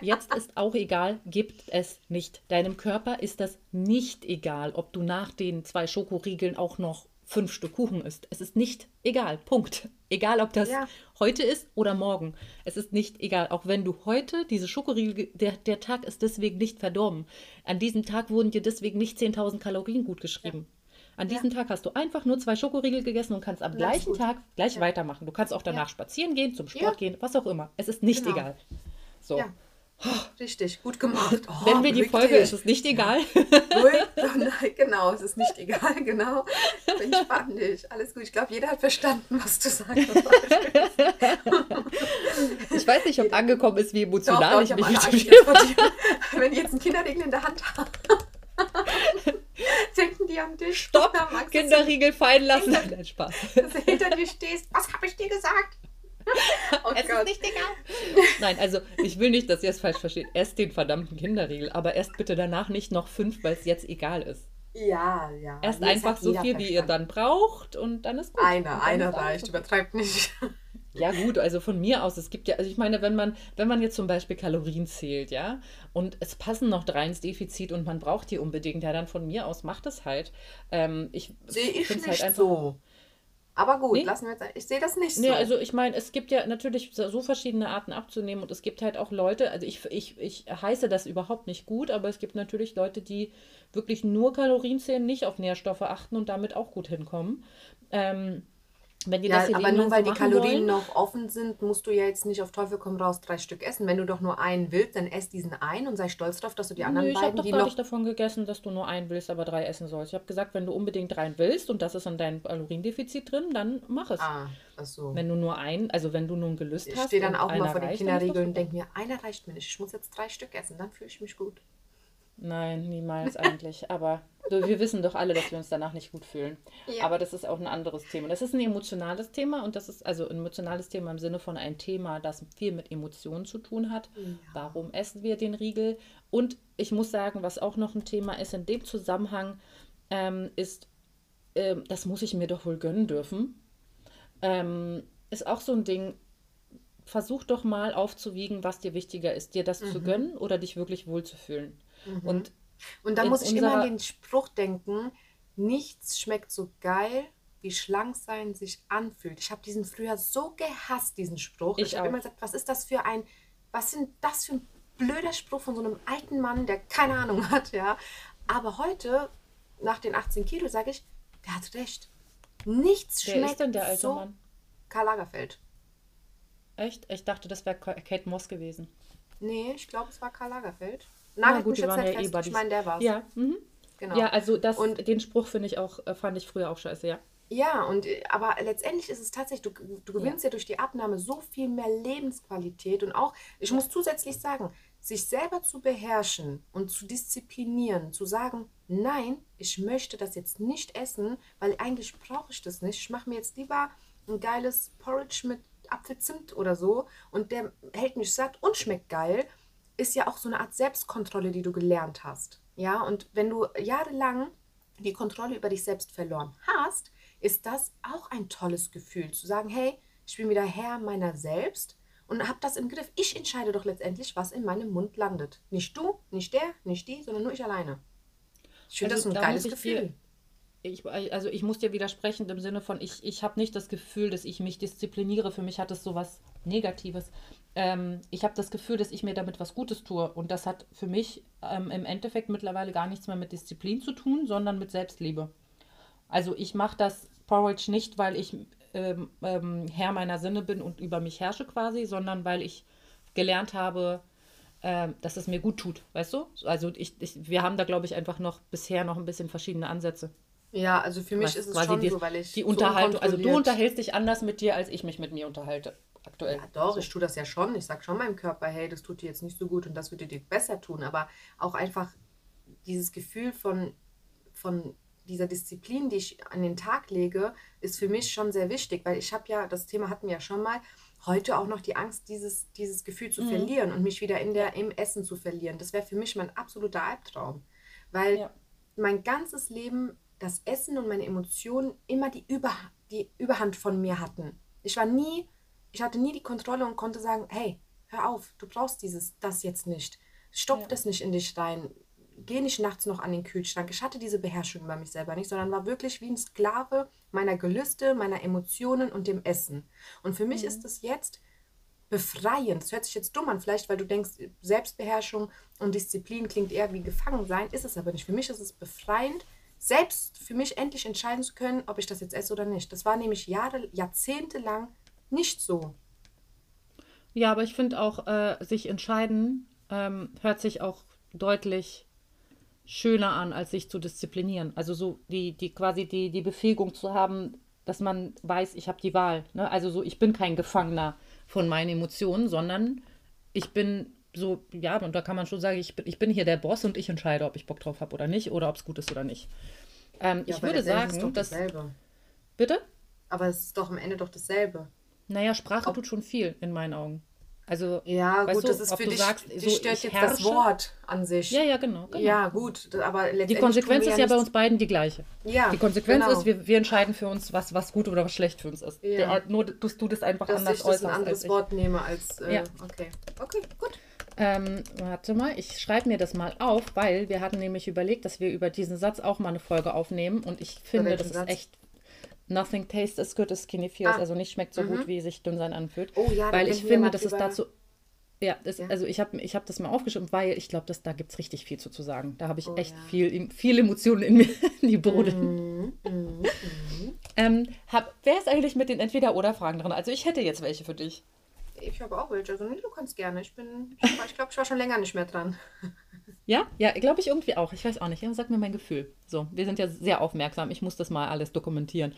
Jetzt ist auch egal, gibt es nicht. Deinem Körper ist das nicht egal, ob du nach den zwei Schokoriegeln auch noch fünf Stück Kuchen isst. Es ist nicht egal. Punkt. Egal, ob das ja. heute ist oder morgen. Es ist nicht egal. Auch wenn du heute diese Schokoriegel, der, der Tag ist deswegen nicht verdorben. An diesem Tag wurden dir deswegen nicht 10.000 Kalorien gut geschrieben. Ja. An diesem Tag hast du einfach nur zwei Schokoriegel gegessen und kannst am ist gleichen. Tag gleich Ja. weitermachen. Du kannst auch danach Ja. spazieren gehen, zum. Sport gehen, was auch immer. Es ist nicht Genau. egal. So. Ja. Richtig, gut gemacht. Oh, Wenn wir die Folge, ist es nicht egal. Oh genau, es ist nicht egal, genau. Entspann dich. Alles gut. Ich glaube, jeder hat verstanden, was du sagst. Ich weiß nicht, ob angekommen ist, wie Doch, emotional doch, ich hab mich mit dir. Wenn die jetzt einen Kinderriegel in der Hand haben, denken die an dich. Stopp, Kinderriegel fallen lassen. Hinter- Nein, Spaß. dass du hinter dir stehst. Was habe ich dir gesagt? Oh Es ist Gott. nicht egal. Nein, also ich will nicht, dass ihr es falsch versteht. Esst den verdammten Kinderriegel, aber esst bitte danach nicht noch fünf, weil es jetzt egal ist. Ja, ja. Es einfach so viel, wie ihr verstanden. dann braucht und dann ist gut. Einer, einer ist reicht, übertreibt nicht. Ja gut, also von mir aus, es gibt ja, also ich meine, wenn man, wenn man jetzt zum Beispiel Kalorien zählt, ja, und es passen noch drei ins Defizit und man braucht die unbedingt, ja, dann von mir aus macht es halt. Ähm, ich Sehe ich nicht halt einfach- so. Aber gut, Nee? lassen wir jetzt. Ich sehe das nicht so. Nee, also ich meine, es gibt ja natürlich so so verschiedene Arten abzunehmen und es gibt halt auch Leute, also ich, ich, ich heiße das überhaupt nicht gut, aber es gibt natürlich Leute, die wirklich nur Kalorien zählen, nicht auf Nährstoffe achten und damit auch gut hinkommen. Ähm, wenn die ja, das aber nur weil so die Kalorien wollen, noch offen sind, musst du ja jetzt nicht auf Teufel komm raus drei Stück essen. Wenn du doch nur einen willst, dann ess diesen einen und sei stolz drauf, dass du die anderen Nö, ich habe beiden, doch die noch. nicht davon gegessen, dass du nur einen willst, aber drei essen sollst. Ich habe gesagt, wenn du unbedingt dreien willst und das ist in deinem Kaloriendefizit drin, dann mach es. Ah, ach so. Wenn du nur einen, also wenn du nur ein Gelüst Ich hast stehe dann auch mal einer vor den Kinderriegeln und denke mir, einer reicht mir nicht. Ich muss jetzt drei Stück essen, dann fühle ich mich gut. Nein, niemals eigentlich. Aber wir wissen doch alle, dass wir uns danach nicht gut fühlen. Ja. Aber das ist auch ein anderes Thema. Das ist ein emotionales Thema und das ist also ein emotionales Thema im Sinne von ein Thema, das viel mit Emotionen zu tun hat. Warum essen wir den Riegel? Und ich muss sagen, was auch noch ein Thema ist in dem Zusammenhang, ähm, ist, ähm, das muss ich mir doch wohl gönnen dürfen. Ähm, ist auch so ein Ding. Versuch doch mal aufzuwiegen, was dir wichtiger ist, dir das Mhm. zu gönnen oder dich wirklich wohlzufühlen. Und Und da muss ich immer an den Spruch denken, nichts schmeckt so geil, wie schlank sein sich anfühlt. Ich habe diesen früher so gehasst, diesen Spruch. Ich habe auch. immer gesagt, was ist das für ein, was sind das für ein blöder Spruch von so einem alten Mann, der keine Ahnung hat, ja. Aber heute, nach den 18 Kilo, sage ich, der hat recht. Nichts wer schmeckt ist denn der alte so. Mann? Karl Lagerfeld. Echt? Ich dachte, das wäre Kate Moss gewesen. Nee, ich glaube, es war Karl Lagerfeld. Na Nagelt gut, mich die jetzt waren nicht ja eh fest. Ich meine, der war's. Ja, mhm. genau. ja, also das, Und- den Spruch finde ich auch, äh, fand ich früher auch scheiße, ja. Ja, und äh, aber letztendlich ist es tatsächlich, du, du gewinnst ja. durch die Abnahme so viel mehr Lebensqualität und auch, ich muss zusätzlich sagen, sich selber zu beherrschen und zu disziplinieren, zu sagen, nein, ich möchte das jetzt nicht essen, weil eigentlich brauche ich das nicht. Ich mache mir jetzt lieber ein geiles Porridge mit Apfelzimt oder so und der hält mich satt und schmeckt geil, ist ja auch so eine Art Selbstkontrolle, die du gelernt hast. Ja, und wenn du jahrelang die Kontrolle über dich selbst verloren hast, ist das auch ein tolles Gefühl, zu sagen, hey, ich bin wieder Herr meiner selbst und habe das im Griff. Ich entscheide doch letztendlich, was in meinem Mund landet. Nicht du, nicht der, nicht die, sondern nur ich alleine. Ich finde Also das so ein da geiles Gefühl. dir- Ich, also ich muss dir widersprechen im Sinne von, ich, ich habe nicht das Gefühl, dass ich mich diszipliniere. Für mich hat es sowas Negatives. Ähm, ich habe das Gefühl, dass ich mir damit was Gutes tue. Und das hat für mich ähm, im Endeffekt mittlerweile gar nichts mehr mit Disziplin zu tun, sondern mit Selbstliebe. Also ich mache das Porridge nicht, weil ich ähm, ähm, Herr meiner Sinne bin und über mich herrsche quasi, sondern weil ich gelernt habe, ähm, dass es mir gut tut, weißt du? Also ich, ich, wir haben da, glaube ich, einfach noch bisher noch ein bisschen verschiedene Ansätze. Ja, also für mich Was ist es quasi schon die, so, weil ich die so Unterhaltung, also du unterhältst dich anders mit dir, als ich mich mit mir unterhalte aktuell. Ja, doch, So. ich tue das ja schon. Ich sage schon meinem Körper, hey, das tut dir jetzt nicht so gut und das würde dir besser tun. Aber auch einfach dieses Gefühl von, von dieser Disziplin, die ich an den Tag lege, ist für mich schon sehr wichtig, weil ich habe ja, das Thema hatten wir ja schon mal, heute auch noch die Angst, dieses, dieses Gefühl zu Mhm. verlieren und mich wieder in der, im Essen zu verlieren. Das wäre für mich mein absoluter Albtraum. Weil Ja. mein ganzes Leben das Essen und meine Emotionen immer die, Über, die Überhand von mir hatten. Ich war nie, ich hatte nie die Kontrolle und konnte sagen, hey, hör auf, du brauchst dieses, das jetzt nicht. Stopf Ja. das nicht in dich rein. Geh nicht nachts noch an den Kühlschrank. Ich hatte diese Beherrschung über mich selber nicht, sondern war wirklich wie ein Sklave meiner Gelüste, meiner Emotionen und dem Essen. Und für mich ist es jetzt befreiend. Das hört sich jetzt dumm an, vielleicht, weil du denkst, Selbstbeherrschung und Disziplin klingt eher wie Gefangensein, ist es aber nicht. Für mich ist es befreiend, selbst für mich endlich entscheiden zu können, ob ich das jetzt esse oder nicht. Das war nämlich Jahre, Jahrzehnte lang nicht so. Ja, aber ich finde auch, äh, sich entscheiden ähm, hört sich auch deutlich schöner an, als sich zu disziplinieren. Also so die, die quasi die, die Befähigung zu haben, dass man weiß, ich habe die Wahl. Ne? Also so, ich bin kein Gefangener von meinen Emotionen, sondern ich bin so, ja, und da kann man schon sagen, ich bin, ich bin hier der Boss und ich entscheide, ob ich Bock drauf habe oder nicht oder ob es gut ist oder nicht. Ähm, Ja, ich würde sagen, dass. dasselbe. Bitte? Aber es ist doch am Ende doch dasselbe. Naja, Sprache tut schon viel in meinen Augen. Also, Ja, gut, du, das ist ob für du dich, sagst, dich so, stört ich jetzt das herrsche? Wort an sich. Ja, ja, genau. genau. Ja, gut, aber letztendlich Die Konsequenz ist ja bei uns beiden die gleiche. Ja, Die Konsequenz genau. ist, wir, wir entscheiden für uns, was, was gut oder was schlecht für uns ist. Ja. Der, nur, dass du das einfach dass anders ich das ein äußerst als anderes ich. Wort nehme als. Äh, Ja. Okay. Okay, gut. Ähm, warte mal, ich schreibe mir das mal auf, weil wir hatten nämlich überlegt, dass wir über diesen Satz auch mal eine Folge aufnehmen und ich finde, das ist Satz? echt Nothing tastes as good as skinny feels, Ah. also nicht schmeckt so gut, wie sich dünn sein anfühlt. Oh ja, weil ich finde, dass es dazu ja, das, Ja. also ich habe ich hab das mal aufgeschrieben, weil ich glaube, dass da gibt es richtig viel zu, zu sagen. Da habe ich Oh echt ja. viel, viel Emotionen in mir, die brodeln. Mhm, Ähm, hab, wer ist eigentlich mit den Entweder-Oder-Fragen drin? Also ich hätte jetzt welche für dich. Ich habe auch welche. Also, nee, du kannst gerne. Ich bin. Ich glaube, ich war schon länger nicht mehr dran. Ja? Ja, glaube ich irgendwie auch. Ich weiß auch nicht. Ja, sag mir mein Gefühl. So, wir sind ja sehr aufmerksam. Ich muss das mal alles dokumentieren.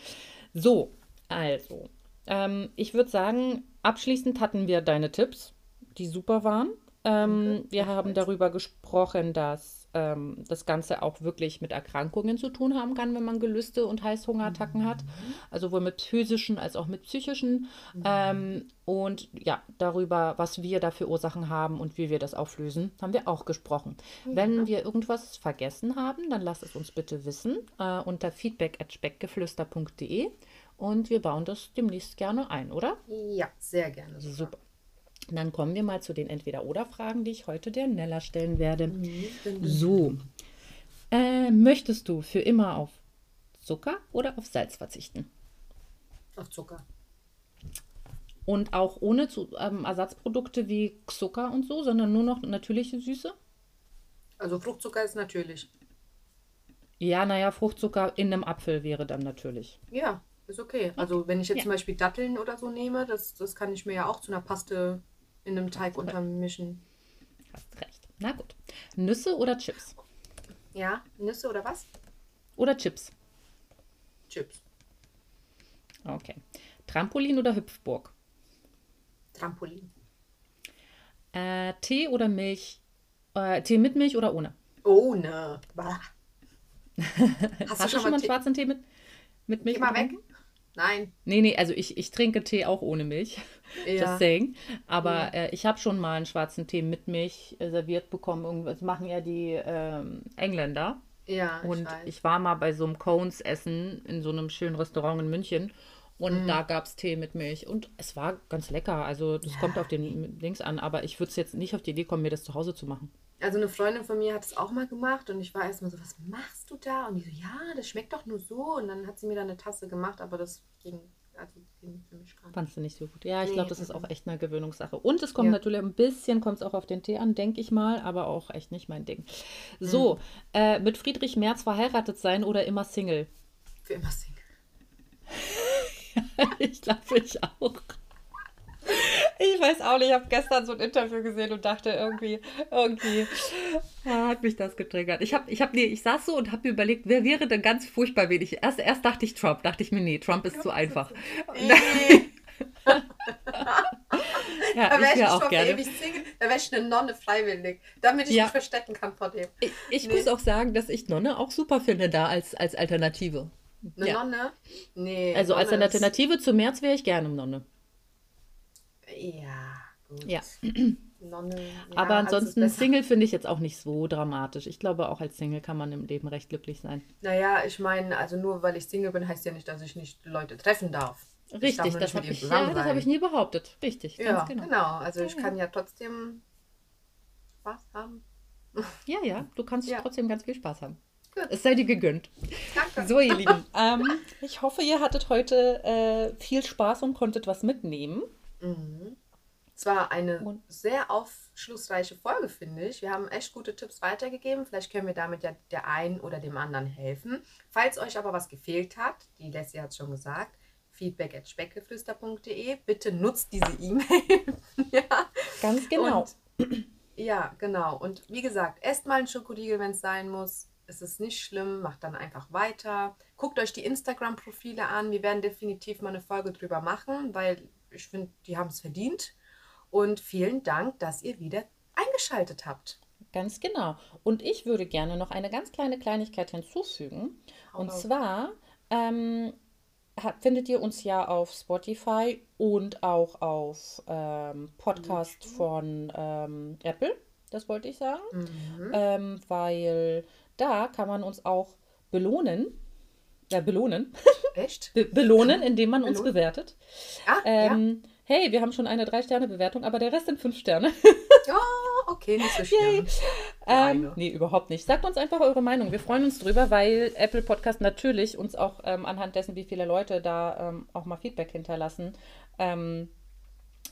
So, also. Ähm, ich würde sagen, abschließend hatten wir deine Tipps, die super waren. Ähm, wir haben darüber gesprochen, dass ähm, das Ganze auch wirklich mit Erkrankungen zu tun haben kann, wenn man Gelüste und Heißhungerattacken hat. Also sowohl mit physischen als auch mit psychischen. Ähm, und ja, darüber, was wir da für Ursachen haben und wie wir das auflösen, haben wir auch gesprochen. Wenn wir irgendwas vergessen haben, dann lasst es uns bitte wissen äh, unter feedback.speckgeflüster.de und wir bauen das demnächst gerne ein, oder? Ja, sehr gerne. sogar. Super. Dann kommen wir mal zu den Entweder-Oder-Fragen, die ich heute der Nella stellen werde. So, äh, möchtest du für immer auf Zucker oder auf Salz verzichten? Auf Zucker. Und auch ohne zu, ähm, Ersatzprodukte wie Zucker und so, sondern nur noch natürliche Süße? Also Fruchtzucker ist natürlich. Ja, naja, Fruchtzucker in einem Apfel wäre dann natürlich. Ja, ist okay. Also wenn ich jetzt Ja. zum Beispiel Datteln oder so nehme, das, das kann ich mir ja auch zu einer Paste in einem Teig untermischen. Hast recht. Na gut. Nüsse oder Chips? Ja, Nüsse oder was? Oder Chips? Chips. Okay. Trampolin oder Hüpfburg? Trampolin. Äh, Tee oder Milch? Äh, Tee mit Milch oder ohne? Ohne. Hast, Hast du schon mal einen Tee- schwarzen Tee mit, mit Milch? Geh mal weg. Nein. Nee, nee, also ich, ich trinke Tee auch ohne Milch. Ja. Just saying. Aber äh, ich habe schon mal einen schwarzen Tee mit Milch äh, serviert bekommen. Irgendwas machen ja die ähm, Engländer. Ja, ich Und weiß. ich war mal bei so einem Cones-Essen in so einem schönen Restaurant in München. Und Mhm. da gab es Tee mit Milch. Und es war ganz lecker. Also das kommt auf den Dings an. Aber ich würde es jetzt nicht auf die Idee kommen, mir das zu Hause zu machen. Also eine Freundin von mir hat es auch mal gemacht und ich war erstmal so, was machst du da? Und die so, ja, das schmeckt doch nur so. Und dann hat sie mir da eine Tasse gemacht, aber das ging, also ging für mich gar nicht. Fandst du nicht so gut? Ja, ich Nee, glaube, das ist auch echt eine Gewöhnungssache. Und es kommt Ja. natürlich ein bisschen, kommt es auch auf den Tee an, denke ich mal, aber auch echt nicht mein Ding. So, Mhm. äh, mit Friedrich Merz verheiratet sein oder immer Single? Für immer Single. ich glaube, ich auch. Ich weiß auch nicht, ich habe gestern so ein Interview gesehen und dachte irgendwie, irgendwie ah, hat mich das getriggert. Ich habe, ich habe, nee, ich saß so und habe mir überlegt, wer wäre denn ganz furchtbar wenig. Erst, erst dachte ich Trump, dachte ich mir, nee, Trump ist zu einfach. Ja, Da wäre ich ich auch gerne. ewig Single, da wäre ich eine Nonne freiwillig, damit ich Ja. mich verstecken kann vor dem. Ich, ich Nee. muss auch sagen, dass ich Nonne auch super finde da als, als Alternative. Eine Ja. Nonne? Nee. Also als Nonne ist- Alternative zu März wäre ich gerne Nonne. Ja, gut. Ja. Nonne. ja, Aber ist ansonsten. Single finde ich jetzt auch nicht so dramatisch. Ich glaube, auch als Single kann man im Leben recht glücklich sein. Naja, ich meine, also nur weil ich Single bin, heißt ja nicht, dass ich nicht Leute treffen darf. Ich darf Richtig, nur das habe ich, ja, das hab ich nie behauptet. Richtig, Ja, ganz genau. genau. Also ich kann ja trotzdem Spaß haben. Ja, ja, du kannst Ja. trotzdem ganz viel Spaß haben. Es sei dir gegönnt. Danke. So, ihr Lieben, ähm, ich hoffe, ihr hattet heute äh, viel Spaß und konntet was mitnehmen. Mhm. Es war eine sehr aufschlussreiche Folge, finde ich. Wir haben echt gute Tipps weitergegeben. Vielleicht können wir damit ja der einen oder dem anderen helfen. Falls euch aber was gefehlt hat, die Leslie hat schon gesagt, feedback at speckgeflüster.de. Bitte nutzt diese E-Mail. ja. Ganz genau. Und, ja, genau. Und wie gesagt, esst mal einen Schokoriegel, wenn es sein muss. Es ist nicht schlimm, macht dann einfach weiter. Guckt euch die Instagram-Profile an. Wir werden definitiv mal eine Folge drüber machen, weil ich finde, die haben es verdient. Und vielen Dank, dass ihr wieder eingeschaltet habt. Ganz genau. Und ich würde gerne noch eine ganz kleine Kleinigkeit hinzufügen. Und zwar ähm, findet ihr uns ja auf Spotify und auch auf ähm, Podcast von ähm, Apple. Das wollte ich sagen. Mhm. Ähm, weil da kann man uns auch belohnen. Ja, belohnen. Echt? Be belohnen, indem man uns bewertet. Ah, ähm, ja hey, wir haben schon eine Drei-Sterne-Bewertung, aber der Rest sind fünf Sterne. oh, okay, nicht so schlimm. Ähm, nee, überhaupt nicht. Sagt uns einfach eure Meinung. Wir freuen uns drüber, weil Apple Podcast natürlich uns auch ähm, anhand dessen, wie viele Leute da ähm, auch mal Feedback hinterlassen, ähm,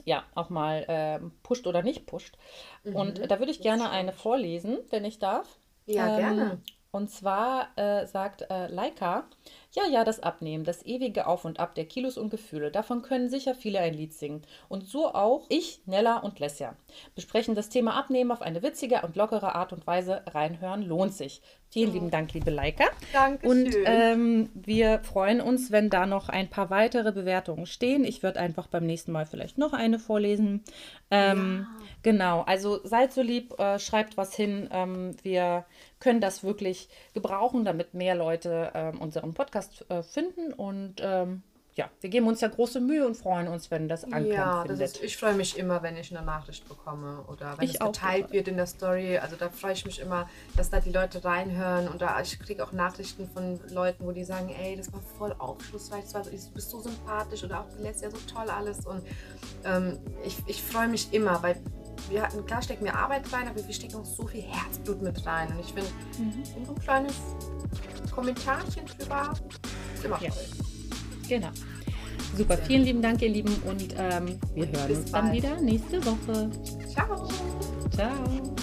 ja, auch mal ähm, pusht oder nicht pusht. Mhm, Und da würde ich gerne eine vorlesen, wenn ich darf. Ja, gerne. Und zwar äh, sagt äh, Leica, ja, ja, das Abnehmen, das ewige Auf und Ab der Kilos und Gefühle, davon können sicher viele ein Lied singen. Und so auch ich, Nella und Lesja. Besprechen das Thema Abnehmen auf eine witzige und lockere Art und Weise. Reinhören lohnt sich. Vielen lieben Dank, liebe Leica. Danke. Und ähm, wir freuen uns, wenn da noch ein paar weitere Bewertungen stehen. Ich würde einfach beim nächsten Mal vielleicht noch eine vorlesen. Ähm, ja. Genau, also seid so lieb, äh, schreibt was hin. Ähm, wir können das wirklich gebrauchen, damit mehr Leute ähm, unseren Podcast äh, finden. Und ähm, ja, wir geben uns ja große Mühe und freuen uns, wenn das Anklang ja, findet. Ist, ich freue mich immer, wenn ich eine Nachricht bekomme oder wenn ich es geteilt wird in der Story. Also da freue ich mich immer, dass da die Leute reinhören und da ich kriege auch Nachrichten von Leuten, wo die sagen, ey, das war voll aufschlussreich, das du bist so sympathisch oder auch du lässt ja so toll alles und ähm, ich, ich freue mich immer, weil wir hatten, klar stecken wir Arbeit rein, aber wir stecken auch so viel Herzblut mit rein. Und ich finde, mhm. so ein kleines Kommentarchen drüber ist immer ja. toll. Genau. Super, vielen lieben Dank, ihr Lieben, und ähm, wir hören uns bald. dann wieder nächste Woche. Ciao. Ciao.